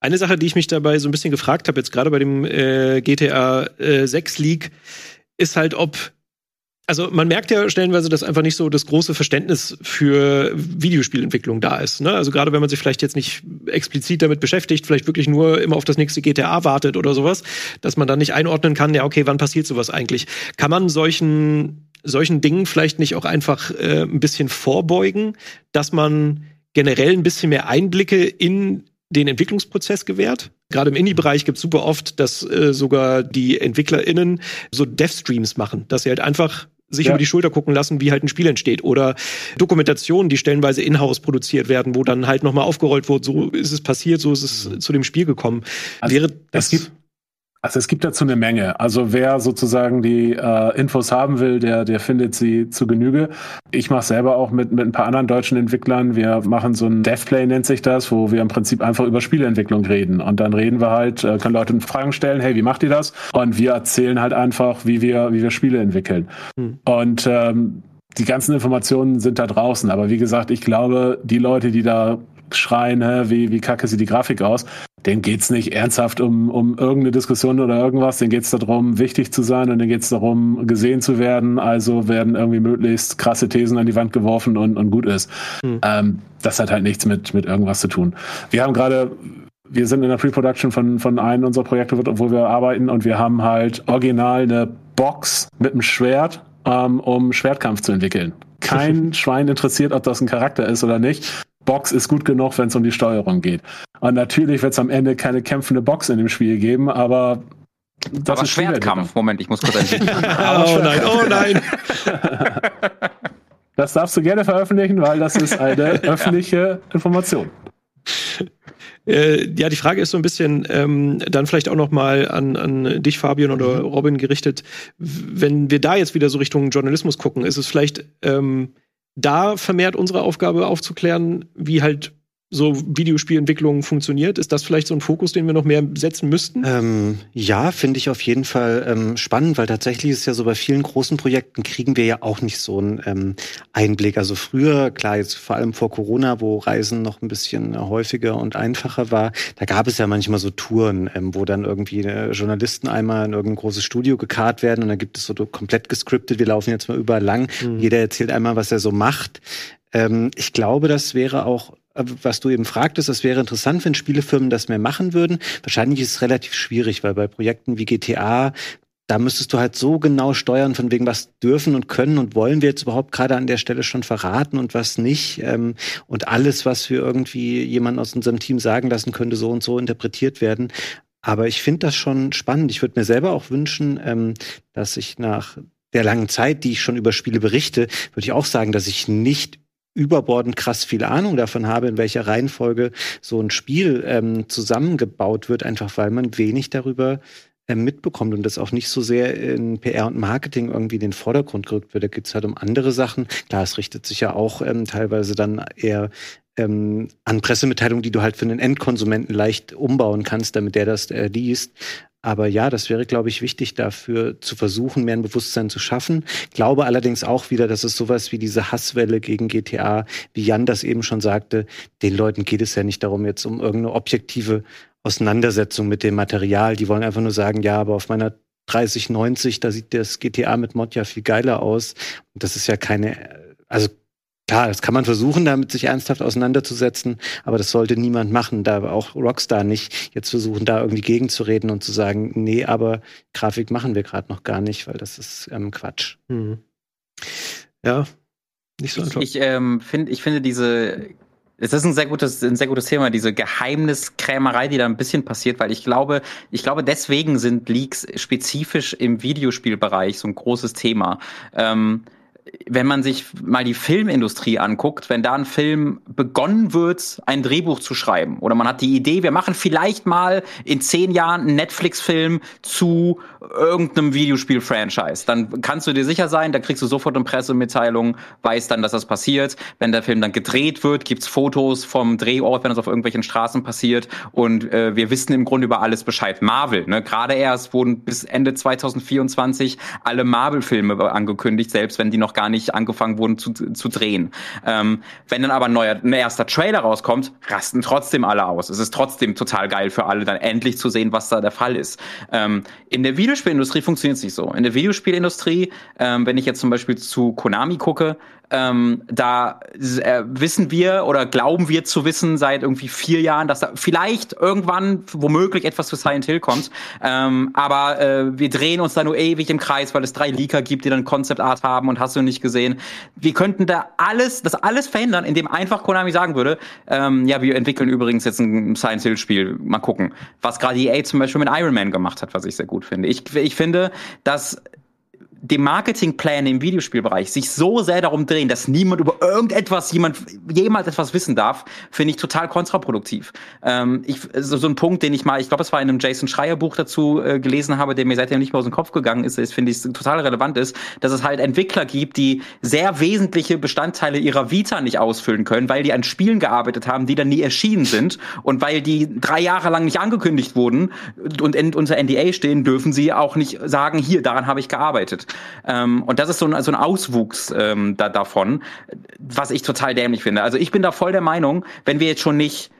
Eine Sache, die ich mich dabei so ein bisschen gefragt habe, jetzt gerade bei dem äh, GTA äh, 6 Leak, ist halt, ob also man merkt ja stellenweise, dass einfach nicht so das große Verständnis für Videospielentwicklung da ist. Ne? Also gerade wenn man sich vielleicht jetzt nicht explizit damit beschäftigt, vielleicht wirklich nur immer auf das nächste GTA wartet oder sowas, dass man dann nicht einordnen kann, ja okay, wann passiert sowas eigentlich? Kann man solchen solchen Dingen vielleicht nicht auch einfach äh, ein bisschen vorbeugen, dass man generell ein bisschen mehr Einblicke in den Entwicklungsprozess gewährt. Gerade im Indie-Bereich gibt es super oft, dass äh, sogar die EntwicklerInnen so Dev-Streams machen, dass sie halt einfach sich Ja. über die Schulter gucken lassen, wie halt ein Spiel entsteht. Oder Dokumentationen, die stellenweise in-house produziert werden, wo dann halt nochmal aufgerollt wird, so ist es passiert, so ist es zu dem Spiel gekommen. Also, Wäre es gibt, also es gibt dazu eine Menge. Also wer sozusagen die äh, Infos haben will, der, der findet sie zu Genüge. Ich mache selber auch mit, mit ein paar anderen deutschen Entwicklern. Wir machen so ein DevPlay, nennt sich das, wo wir im Prinzip einfach über Spieleentwicklung reden. Und dann reden wir halt, äh, können Leute Fragen stellen, hey, wie macht ihr das? Und wir erzählen halt einfach, wie wir, wie wir Spiele entwickeln. Hm. Und ähm, die ganzen Informationen sind da draußen. Aber wie gesagt, ich glaube, die Leute, die da schreien, wie, wie kacke sieht die Grafik aus, denen geht's nicht ernsthaft um, um irgendeine Diskussion oder irgendwas. Denen geht's darum, wichtig zu sein und denen geht's darum, gesehen zu werden. Also werden irgendwie möglichst krasse Thesen an die Wand geworfen und, und gut ist. Hm. Ähm, das hat halt nichts mit, mit irgendwas zu tun. Wir haben gerade wir sind in der Pre-Production von, von einem unserer Projekte, wo wir arbeiten und wir haben halt original eine Box mit einem Schwert, ähm, um Schwertkampf zu entwickeln. Kein Schwein interessiert, ob das ein Charakter ist oder nicht. Box ist gut genug, wenn es um die Steuerung geht. Und natürlich wird es am Ende keine kämpfende Box in dem Spiel geben, aber das Aber ist Schwertkampf. Moment, ich muss kurz entschuldigen. oh nein, oh nein. Das darfst du gerne veröffentlichen, weil das ist eine öffentliche Information. Äh, ja, die Frage ist so ein bisschen ähm, dann vielleicht auch noch mal an, an dich, Fabian oder Robin gerichtet. Wenn wir da jetzt wieder so Richtung Journalismus gucken, ist es vielleicht ähm, da vermehrt unsere Aufgabe aufzuklären, wie halt so Videospielentwicklung funktioniert? Ist das vielleicht so ein Fokus, den wir noch mehr setzen müssten? Ähm, ja, finde ich auf jeden Fall ähm, spannend, weil tatsächlich ist ja so bei vielen großen Projekten kriegen wir ja auch nicht so einen ähm, Einblick. Also früher, klar, jetzt vor allem vor Corona, wo Reisen noch ein bisschen häufiger und einfacher war, da gab es ja manchmal so Touren, ähm, wo dann irgendwie äh, Journalisten einmal in irgendein großes Studio gekarrt werden und dann gibt es so komplett gescriptet, wir laufen jetzt mal überall lang, mhm. jeder erzählt einmal, was er so macht. Ähm, ich glaube, das wäre auch was du eben fragtest, es wäre interessant, wenn Spielefirmen das mehr machen würden. Wahrscheinlich ist es relativ schwierig, weil bei Projekten wie GTA, da müsstest du halt so genau steuern, von wegen, was dürfen und können und wollen wir jetzt überhaupt gerade an der Stelle schon verraten und was nicht. Ähm, und alles, was wir irgendwie jemanden aus unserem Team sagen lassen, könnte so und so interpretiert werden. Aber ich finde das schon spannend. Ich würde mir selber auch wünschen, ähm, dass ich nach der langen Zeit, die ich schon über Spiele berichte, würde ich auch sagen, dass ich nicht überbordend krass viel Ahnung davon habe, in welcher Reihenfolge so ein Spiel ähm, zusammengebaut wird, einfach weil man wenig darüber ähm, mitbekommt und das auch nicht so sehr in PR und Marketing irgendwie in den Vordergrund gerückt wird. Da geht es halt um andere Sachen. Klar, es richtet sich ja auch ähm, teilweise dann eher ähm, an Pressemitteilungen, die du halt für einen Endkonsumenten leicht umbauen kannst, damit der das äh, liest. Aber ja, das wäre, glaube ich, wichtig dafür zu versuchen, mehr ein Bewusstsein zu schaffen. Glaube allerdings auch wieder, dass es sowas wie diese Hasswelle gegen GTA, wie Jan das eben schon sagte, den Leuten geht es ja nicht darum, jetzt um irgendeine objektive Auseinandersetzung mit dem Material. Die wollen einfach nur sagen, ja, aber auf meiner 3090, da sieht das GTA mit Mod ja viel geiler aus. Und das ist ja keine, also Klar, das kann man versuchen, damit sich ernsthaft auseinanderzusetzen, aber das sollte niemand machen, da auch Rockstar nicht jetzt versuchen, da irgendwie gegenzureden und zu sagen, nee, aber Grafik machen wir gerade noch gar nicht, weil das ist ähm, Quatsch. Mhm. Ja, nicht so einfach. Ich, ich, ähm, find, ich finde diese es ist ein sehr gutes, ein sehr gutes Thema, diese Geheimniskrämerei, die da ein bisschen passiert, weil ich glaube, ich glaube, deswegen sind Leaks spezifisch im Videospielbereich so ein großes Thema. Ähm, wenn man sich mal die Filmindustrie anguckt, wenn da ein Film begonnen wird, ein Drehbuch zu schreiben, oder man hat die Idee, wir machen vielleicht mal in zehn Jahren einen Netflix-Film zu irgendeinem Videospiel-Franchise, dann kannst du dir sicher sein, da kriegst du sofort eine Pressemitteilung, weißt dann, dass das passiert. Wenn der Film dann gedreht wird, gibt's Fotos vom Drehort, wenn das auf irgendwelchen Straßen passiert, und äh, wir wissen im Grunde über alles Bescheid. Marvel, ne? gerade erst wurden bis Ende 2024 alle Marvel-Filme angekündigt, selbst wenn die noch gar nicht angefangen wurden zu, zu drehen. Ähm, wenn dann aber ein neuer, ein erster Trailer rauskommt, rasten trotzdem alle aus. Es ist trotzdem total geil für alle, dann endlich zu sehen, was da der Fall ist. Ähm, in der Videospielindustrie funktioniert es nicht so. In der Videospielindustrie, ähm, wenn ich jetzt zum Beispiel zu Konami gucke, ähm, da äh, wissen wir oder glauben wir zu wissen seit irgendwie vier Jahren, dass da vielleicht irgendwann womöglich etwas für Silent Hill kommt. Ähm, aber äh, wir drehen uns da nur ewig im Kreis, weil es drei Leaker gibt, die dann Concept Art haben und hast du nicht gesehen. Wir könnten da alles, das alles verhindern, indem einfach Konami sagen würde, ähm, ja, wir entwickeln übrigens jetzt ein Silent Hill Spiel. Mal gucken. Was gerade EA zum Beispiel mit Iron Man gemacht hat, was ich sehr gut finde. Ich, ich finde, dass dem Marketingplan im Videospielbereich sich so sehr darum drehen, dass niemand über irgendetwas, jemand jemals etwas wissen darf, finde ich total kontraproduktiv. Ähm, ich, so, so ein Punkt, den ich mal, ich glaube, es war in einem Jason Schreier Buch dazu äh, gelesen habe, der mir seitdem nicht mehr aus dem Kopf gegangen ist, ist finde ich total relevant ist, dass es halt Entwickler gibt, die sehr wesentliche Bestandteile ihrer Vita nicht ausfüllen können, weil die an Spielen gearbeitet haben, die dann nie erschienen sind und weil die drei Jahre lang nicht angekündigt wurden und in, unter NDA stehen, dürfen sie auch nicht sagen, hier, daran habe ich gearbeitet. Ähm, und das ist so ein, so ein Auswuchs ähm, da, davon, was ich total dämlich finde. Also ich bin da voll der Meinung, wenn wir jetzt schon nicht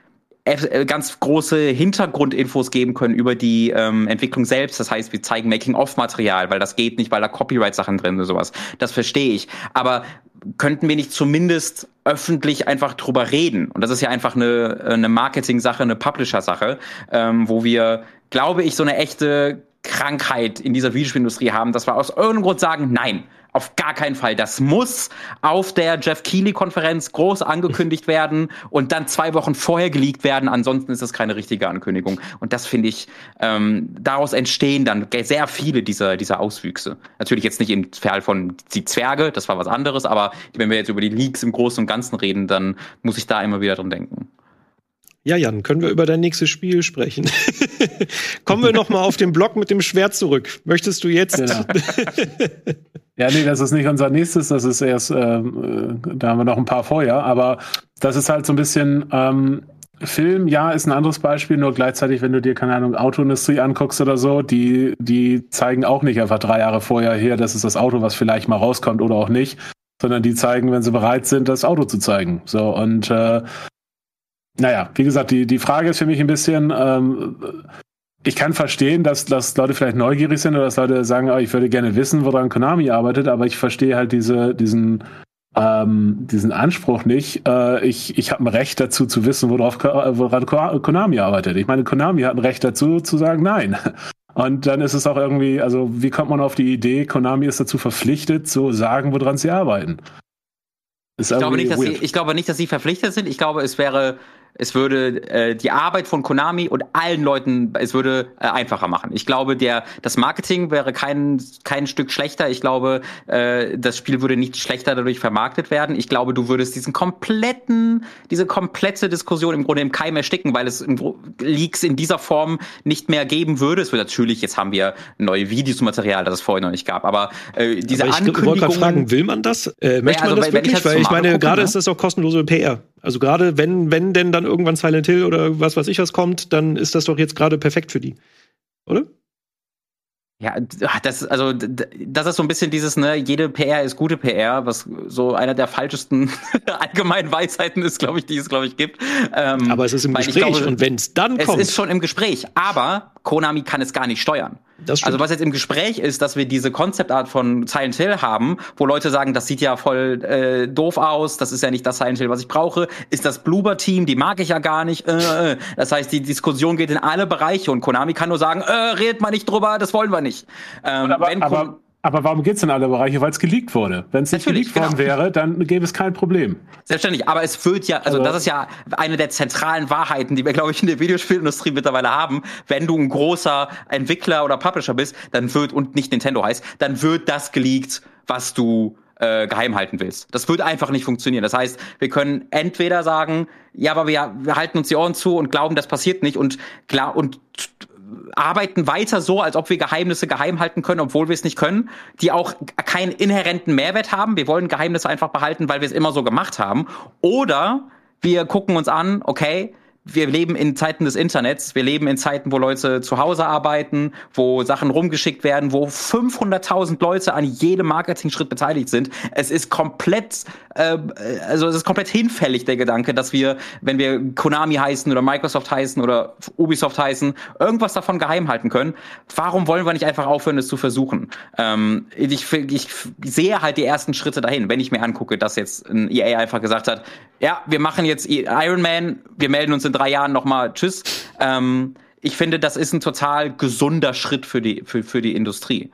äh, ganz große Hintergrundinfos geben können über die ähm, Entwicklung selbst. Das heißt, wir zeigen Making-of-Material, weil das geht nicht, weil da Copyright-Sachen drin sind sowas. Das verstehe ich. Aber könnten wir nicht zumindest öffentlich einfach drüber reden? Und das ist ja einfach eine, eine Marketing-Sache, eine Publisher-Sache, ähm, wo wir, glaube ich, so eine echte Krankheit in dieser Videospielindustrie haben, dass wir aus irgendeinem Grund sagen, nein, auf gar keinen Fall. Das muss auf der Jeff Keighley-Konferenz groß angekündigt werden und dann zwei Wochen vorher geleakt werden. Ansonsten ist das keine richtige Ankündigung. Und das finde ich, ähm, daraus entstehen dann sehr viele dieser, dieser Auswüchse. Natürlich jetzt nicht im Fall von die Zwerge, das war was anderes, aber wenn wir jetzt über die Leaks im Großen und Ganzen reden, dann muss ich da immer wieder dran denken. Ja, Jan, können wir über dein nächstes Spiel sprechen? Kommen wir noch mal auf den Block mit dem Schwert zurück. Möchtest du jetzt? Genau. ja, nee, das ist nicht unser nächstes. Das ist erst, ähm, äh, da haben wir noch ein paar vorher. Aber das ist halt so ein bisschen ähm, Film. Ja, ist ein anderes Beispiel. Nur gleichzeitig, wenn du dir keine Ahnung Autoindustrie anguckst oder so, die die zeigen auch nicht einfach drei Jahre vorher her, das ist das Auto, was vielleicht mal rauskommt oder auch nicht, sondern die zeigen, wenn sie bereit sind, das Auto zu zeigen. So und äh, naja, wie gesagt, die, die Frage ist für mich ein bisschen, ähm, ich kann verstehen, dass, dass Leute vielleicht neugierig sind oder dass Leute sagen, oh, ich würde gerne wissen, woran Konami arbeitet, aber ich verstehe halt diese, diesen, ähm, diesen Anspruch nicht. Äh, ich ich habe ein Recht dazu zu wissen, worauf, woran Konami arbeitet. Ich meine, Konami hat ein Recht dazu zu sagen, nein. Und dann ist es auch irgendwie, also wie kommt man auf die Idee, Konami ist dazu verpflichtet, zu sagen, woran sie arbeiten? Ich glaube, nicht, dass sie, ich glaube nicht, dass sie verpflichtet sind. Ich glaube, es wäre es würde äh, die Arbeit von Konami und allen Leuten, es würde äh, einfacher machen. Ich glaube, der das Marketing wäre kein kein Stück schlechter. Ich glaube, äh, das Spiel würde nicht schlechter dadurch vermarktet werden. Ich glaube, du würdest diesen kompletten diese komplette Diskussion im Grunde im Keim ersticken, weil es Leaks in dieser Form nicht mehr geben würde. Es wird natürlich jetzt haben wir neue Videomaterial, das es vorher noch nicht gab, aber äh, diese aber ich Ankündigung. Ich wollte gerade fragen, will man das? Äh, möchte also, man das wirklich? Ich weil ich meine, gerade ne? ist das auch kostenlose PR. Also gerade wenn, wenn denn dann irgendwann Silent Hill oder was weiß ich was kommt, dann ist das doch jetzt gerade perfekt für die. Oder? Ja, das, also, das ist so ein bisschen dieses, ne, jede PR ist gute PR, was so einer der falschesten allgemeinen Weisheiten ist, glaube ich, die es, glaube ich, gibt. Ähm, aber es ist im Gespräch glaube, und wenn es dann kommt. Es ist schon im Gespräch, aber Konami kann es gar nicht steuern. Also was jetzt im Gespräch ist, dass wir diese Konzeptart von Silent Hill haben, wo Leute sagen, das sieht ja voll äh, doof aus, das ist ja nicht das Silent Hill, was ich brauche, ist das Bloober-Team, die mag ich ja gar nicht. Äh, äh. Das heißt, die Diskussion geht in alle Bereiche und Konami kann nur sagen, äh, redet mal nicht drüber, das wollen wir nicht. Ähm, aber, aber, aber warum geht's in alle Bereiche? Weil es geleakt wurde. Wenn es nicht geleakt worden genau. wäre, dann gäbe es kein Problem. Selbstverständlich, aber es wird ja, also, also das ist ja eine der zentralen Wahrheiten, die wir, glaube ich, in der Videospielindustrie mittlerweile haben. Wenn du ein großer Entwickler oder Publisher bist, dann wird, und nicht Nintendo heißt, dann wird das geleakt, was du äh, geheim halten willst. Das wird einfach nicht funktionieren. Das heißt, wir können entweder sagen, ja, aber wir, wir halten uns die Ohren zu und glauben, das passiert nicht und klar und arbeiten weiter so, als ob wir Geheimnisse geheim halten können, obwohl wir es nicht können, die auch keinen inhärenten Mehrwert haben. Wir wollen Geheimnisse einfach behalten, weil wir es immer so gemacht haben. Oder wir gucken uns an, okay, wir leben in Zeiten des Internets, wir leben in Zeiten, wo Leute zu Hause arbeiten, wo Sachen rumgeschickt werden, wo 500.000 Leute an jedem Marketing-Schritt beteiligt sind. Es ist komplett, äh, also es ist komplett hinfällig der Gedanke, dass wir, wenn wir Konami heißen oder Microsoft heißen oder Ubisoft heißen, irgendwas davon geheim halten können. Warum wollen wir nicht einfach aufhören, es zu versuchen? Ähm, ich, ich sehe halt die ersten Schritte dahin, wenn ich mir angucke, dass jetzt ein EA einfach gesagt hat, ja, wir machen jetzt Iron Man, wir melden uns in drei Jahren nochmal Tschüss. Ähm, ich finde, das ist ein total gesunder Schritt für die, für, für die Industrie.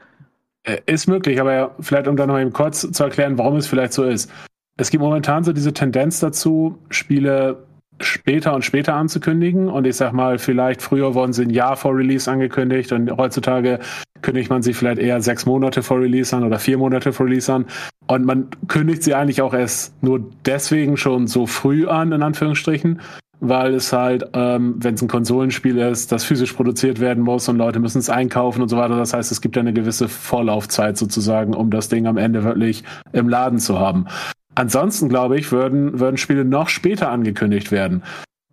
Äh, ist möglich, aber vielleicht um da noch eben kurz zu erklären, warum es vielleicht so ist. Es gibt momentan so diese Tendenz dazu, Spiele später und später anzukündigen. Und ich sag mal, vielleicht früher wurden sie ein Jahr vor Release angekündigt und heutzutage kündigt man sie vielleicht eher sechs Monate vor Release an oder vier Monate vor Release an. Und man kündigt sie eigentlich auch erst nur deswegen schon so früh an, in Anführungsstrichen, weil es halt, ähm, wenn es ein Konsolenspiel ist, das physisch produziert werden muss und Leute müssen es einkaufen und so weiter. Das heißt, es gibt ja eine gewisse Vorlaufzeit sozusagen, um das Ding am Ende wirklich im Laden zu haben. Ansonsten, glaube ich, würden, würden Spiele noch später angekündigt werden.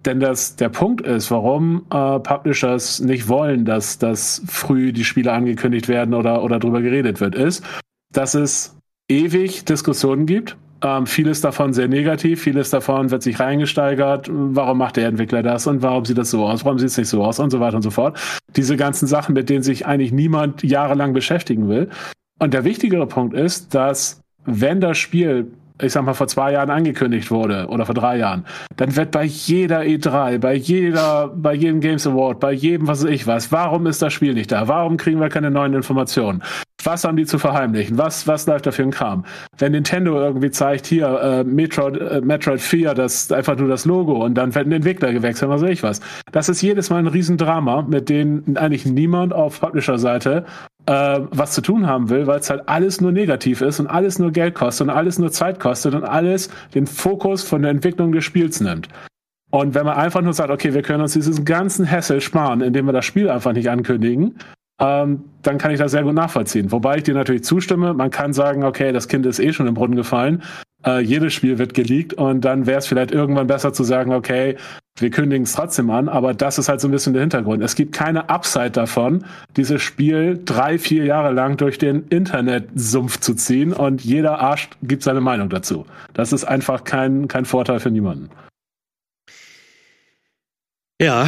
Denn das, der Punkt ist, warum äh, Publishers nicht wollen, dass, dass früh die Spiele angekündigt werden oder, oder drüber geredet wird, ist, dass es ewig Diskussionen gibt ähm, vieles davon sehr negativ, vieles davon wird sich reingesteigert. Warum macht der Entwickler das und warum sieht das so aus? Warum sieht es nicht so aus? Und so weiter und so fort. Diese ganzen Sachen, mit denen sich eigentlich niemand jahrelang beschäftigen will. Und der wichtigere Punkt ist, dass wenn das Spiel ich sag mal, vor zwei Jahren angekündigt wurde oder vor drei Jahren, dann wird bei jeder E3, bei jeder, bei jedem Games Award, bei jedem, was ich weiß, warum ist das Spiel nicht da? Warum kriegen wir keine neuen Informationen? Was haben die zu verheimlichen? Was, was läuft da für ein Kram? Wenn Nintendo irgendwie zeigt, hier, äh, Metroid, äh, Metroid 4, das einfach nur das Logo und dann wird ein Entwickler gewechselt, was weiß ich was. Das ist jedes Mal ein Riesendrama, mit dem eigentlich niemand auf Publisher-Seite äh, was zu tun haben will, weil es halt alles nur negativ ist und alles nur Geld kostet und alles nur Zeit kostet und alles den Fokus von der Entwicklung des Spiels nimmt. Und wenn man einfach nur sagt, okay, wir können uns diesen ganzen Hassel sparen, indem wir das Spiel einfach nicht ankündigen, ähm, dann kann ich das sehr gut nachvollziehen. Wobei ich dir natürlich zustimme, man kann sagen, okay, das Kind ist eh schon im Brunnen gefallen, äh, jedes Spiel wird geleakt und dann wäre es vielleicht irgendwann besser zu sagen, okay, wir kündigen es trotzdem an, aber das ist halt so ein bisschen der Hintergrund. Es gibt keine Upside davon, dieses Spiel drei, vier Jahre lang durch den Internetsumpf zu ziehen und jeder Arsch gibt seine Meinung dazu. Das ist einfach kein, kein Vorteil für niemanden. Ja,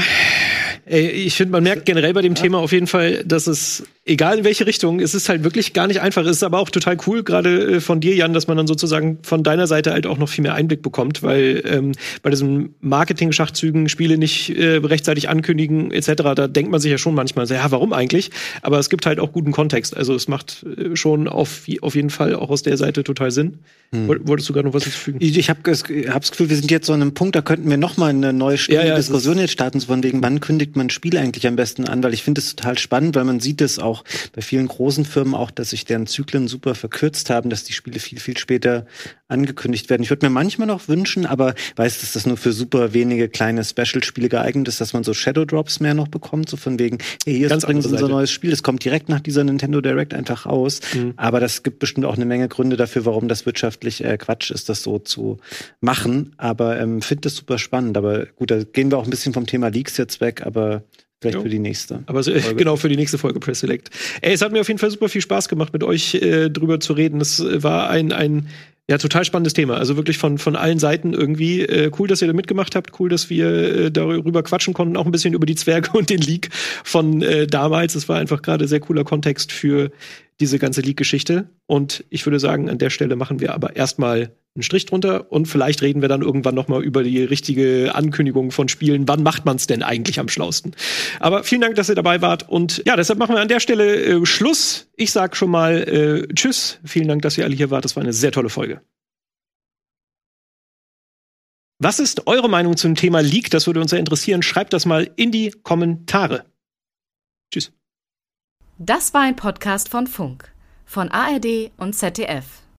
ich finde, man merkt generell bei dem Thema auf jeden Fall, dass es egal in welche Richtung, es ist halt wirklich gar nicht einfach. Es ist aber auch total cool, gerade äh, von dir, Jan, dass man dann sozusagen von deiner Seite halt auch noch viel mehr Einblick bekommt, weil ähm, bei diesen Marketing-Schachzügen Spiele nicht äh, rechtzeitig ankündigen etc., da denkt man sich ja schon manchmal so, ja, warum eigentlich? Aber es gibt halt auch guten Kontext. Also es macht äh, schon auf, auf jeden Fall auch aus der Seite total Sinn. Hm. Wolltest du gerade noch was hinzufügen? Ich, ich habe das Gefühl, wir sind jetzt so an einem Punkt, da könnten wir noch mal eine neue ja, ja, Diskussion jetzt starten, so von wegen, wann kündigt man ein Spiel eigentlich am besten an? Weil ich finde es total spannend, weil man sieht es auch bei vielen großen Firmen auch, dass sich deren Zyklen super verkürzt haben, dass die Spiele viel, viel später angekündigt werden. Ich würde mir manchmal noch wünschen, aber weiß, dass das nur für super wenige kleine Special-Spiele geeignet ist, dass man so Shadow Drops mehr noch bekommt, so von wegen, hey, hier ist übrigens unser neues Spiel, das kommt direkt nach dieser Nintendo Direct einfach raus. Mhm. Aber das gibt bestimmt auch eine Menge Gründe dafür, warum das wirtschaftlich äh, Quatsch ist, das so zu machen. Aber ähm, finde das super spannend. Aber gut, da gehen wir auch ein bisschen vom Thema Leaks jetzt weg, aber Vielleicht jo. für die nächste. Aber so, genau, für die nächste Folge Press Select. Ey, es hat mir auf jeden Fall super viel Spaß gemacht, mit euch äh, drüber zu reden. Das war ein, ein ja, total spannendes Thema. Also wirklich von, von allen Seiten irgendwie. Äh, cool, dass ihr da mitgemacht habt. Cool, dass wir äh, darüber quatschen konnten. Auch ein bisschen über die Zwerge und den Leak von äh, damals. Es war einfach gerade sehr cooler Kontext für diese ganze Leak-Geschichte. Und ich würde sagen, an der Stelle machen wir aber erstmal einen Strich drunter und vielleicht reden wir dann irgendwann noch mal über die richtige Ankündigung von Spielen. Wann macht man es denn eigentlich am schlausten? Aber vielen Dank, dass ihr dabei wart und ja, deshalb machen wir an der Stelle äh, Schluss. Ich sag schon mal äh, Tschüss. Vielen Dank, dass ihr alle hier wart. Das war eine sehr tolle Folge. Was ist eure Meinung zum Thema Leak? Das würde uns sehr interessieren. Schreibt das mal in die Kommentare. Tschüss. Das war ein Podcast von Funk, von ARD und ZDF.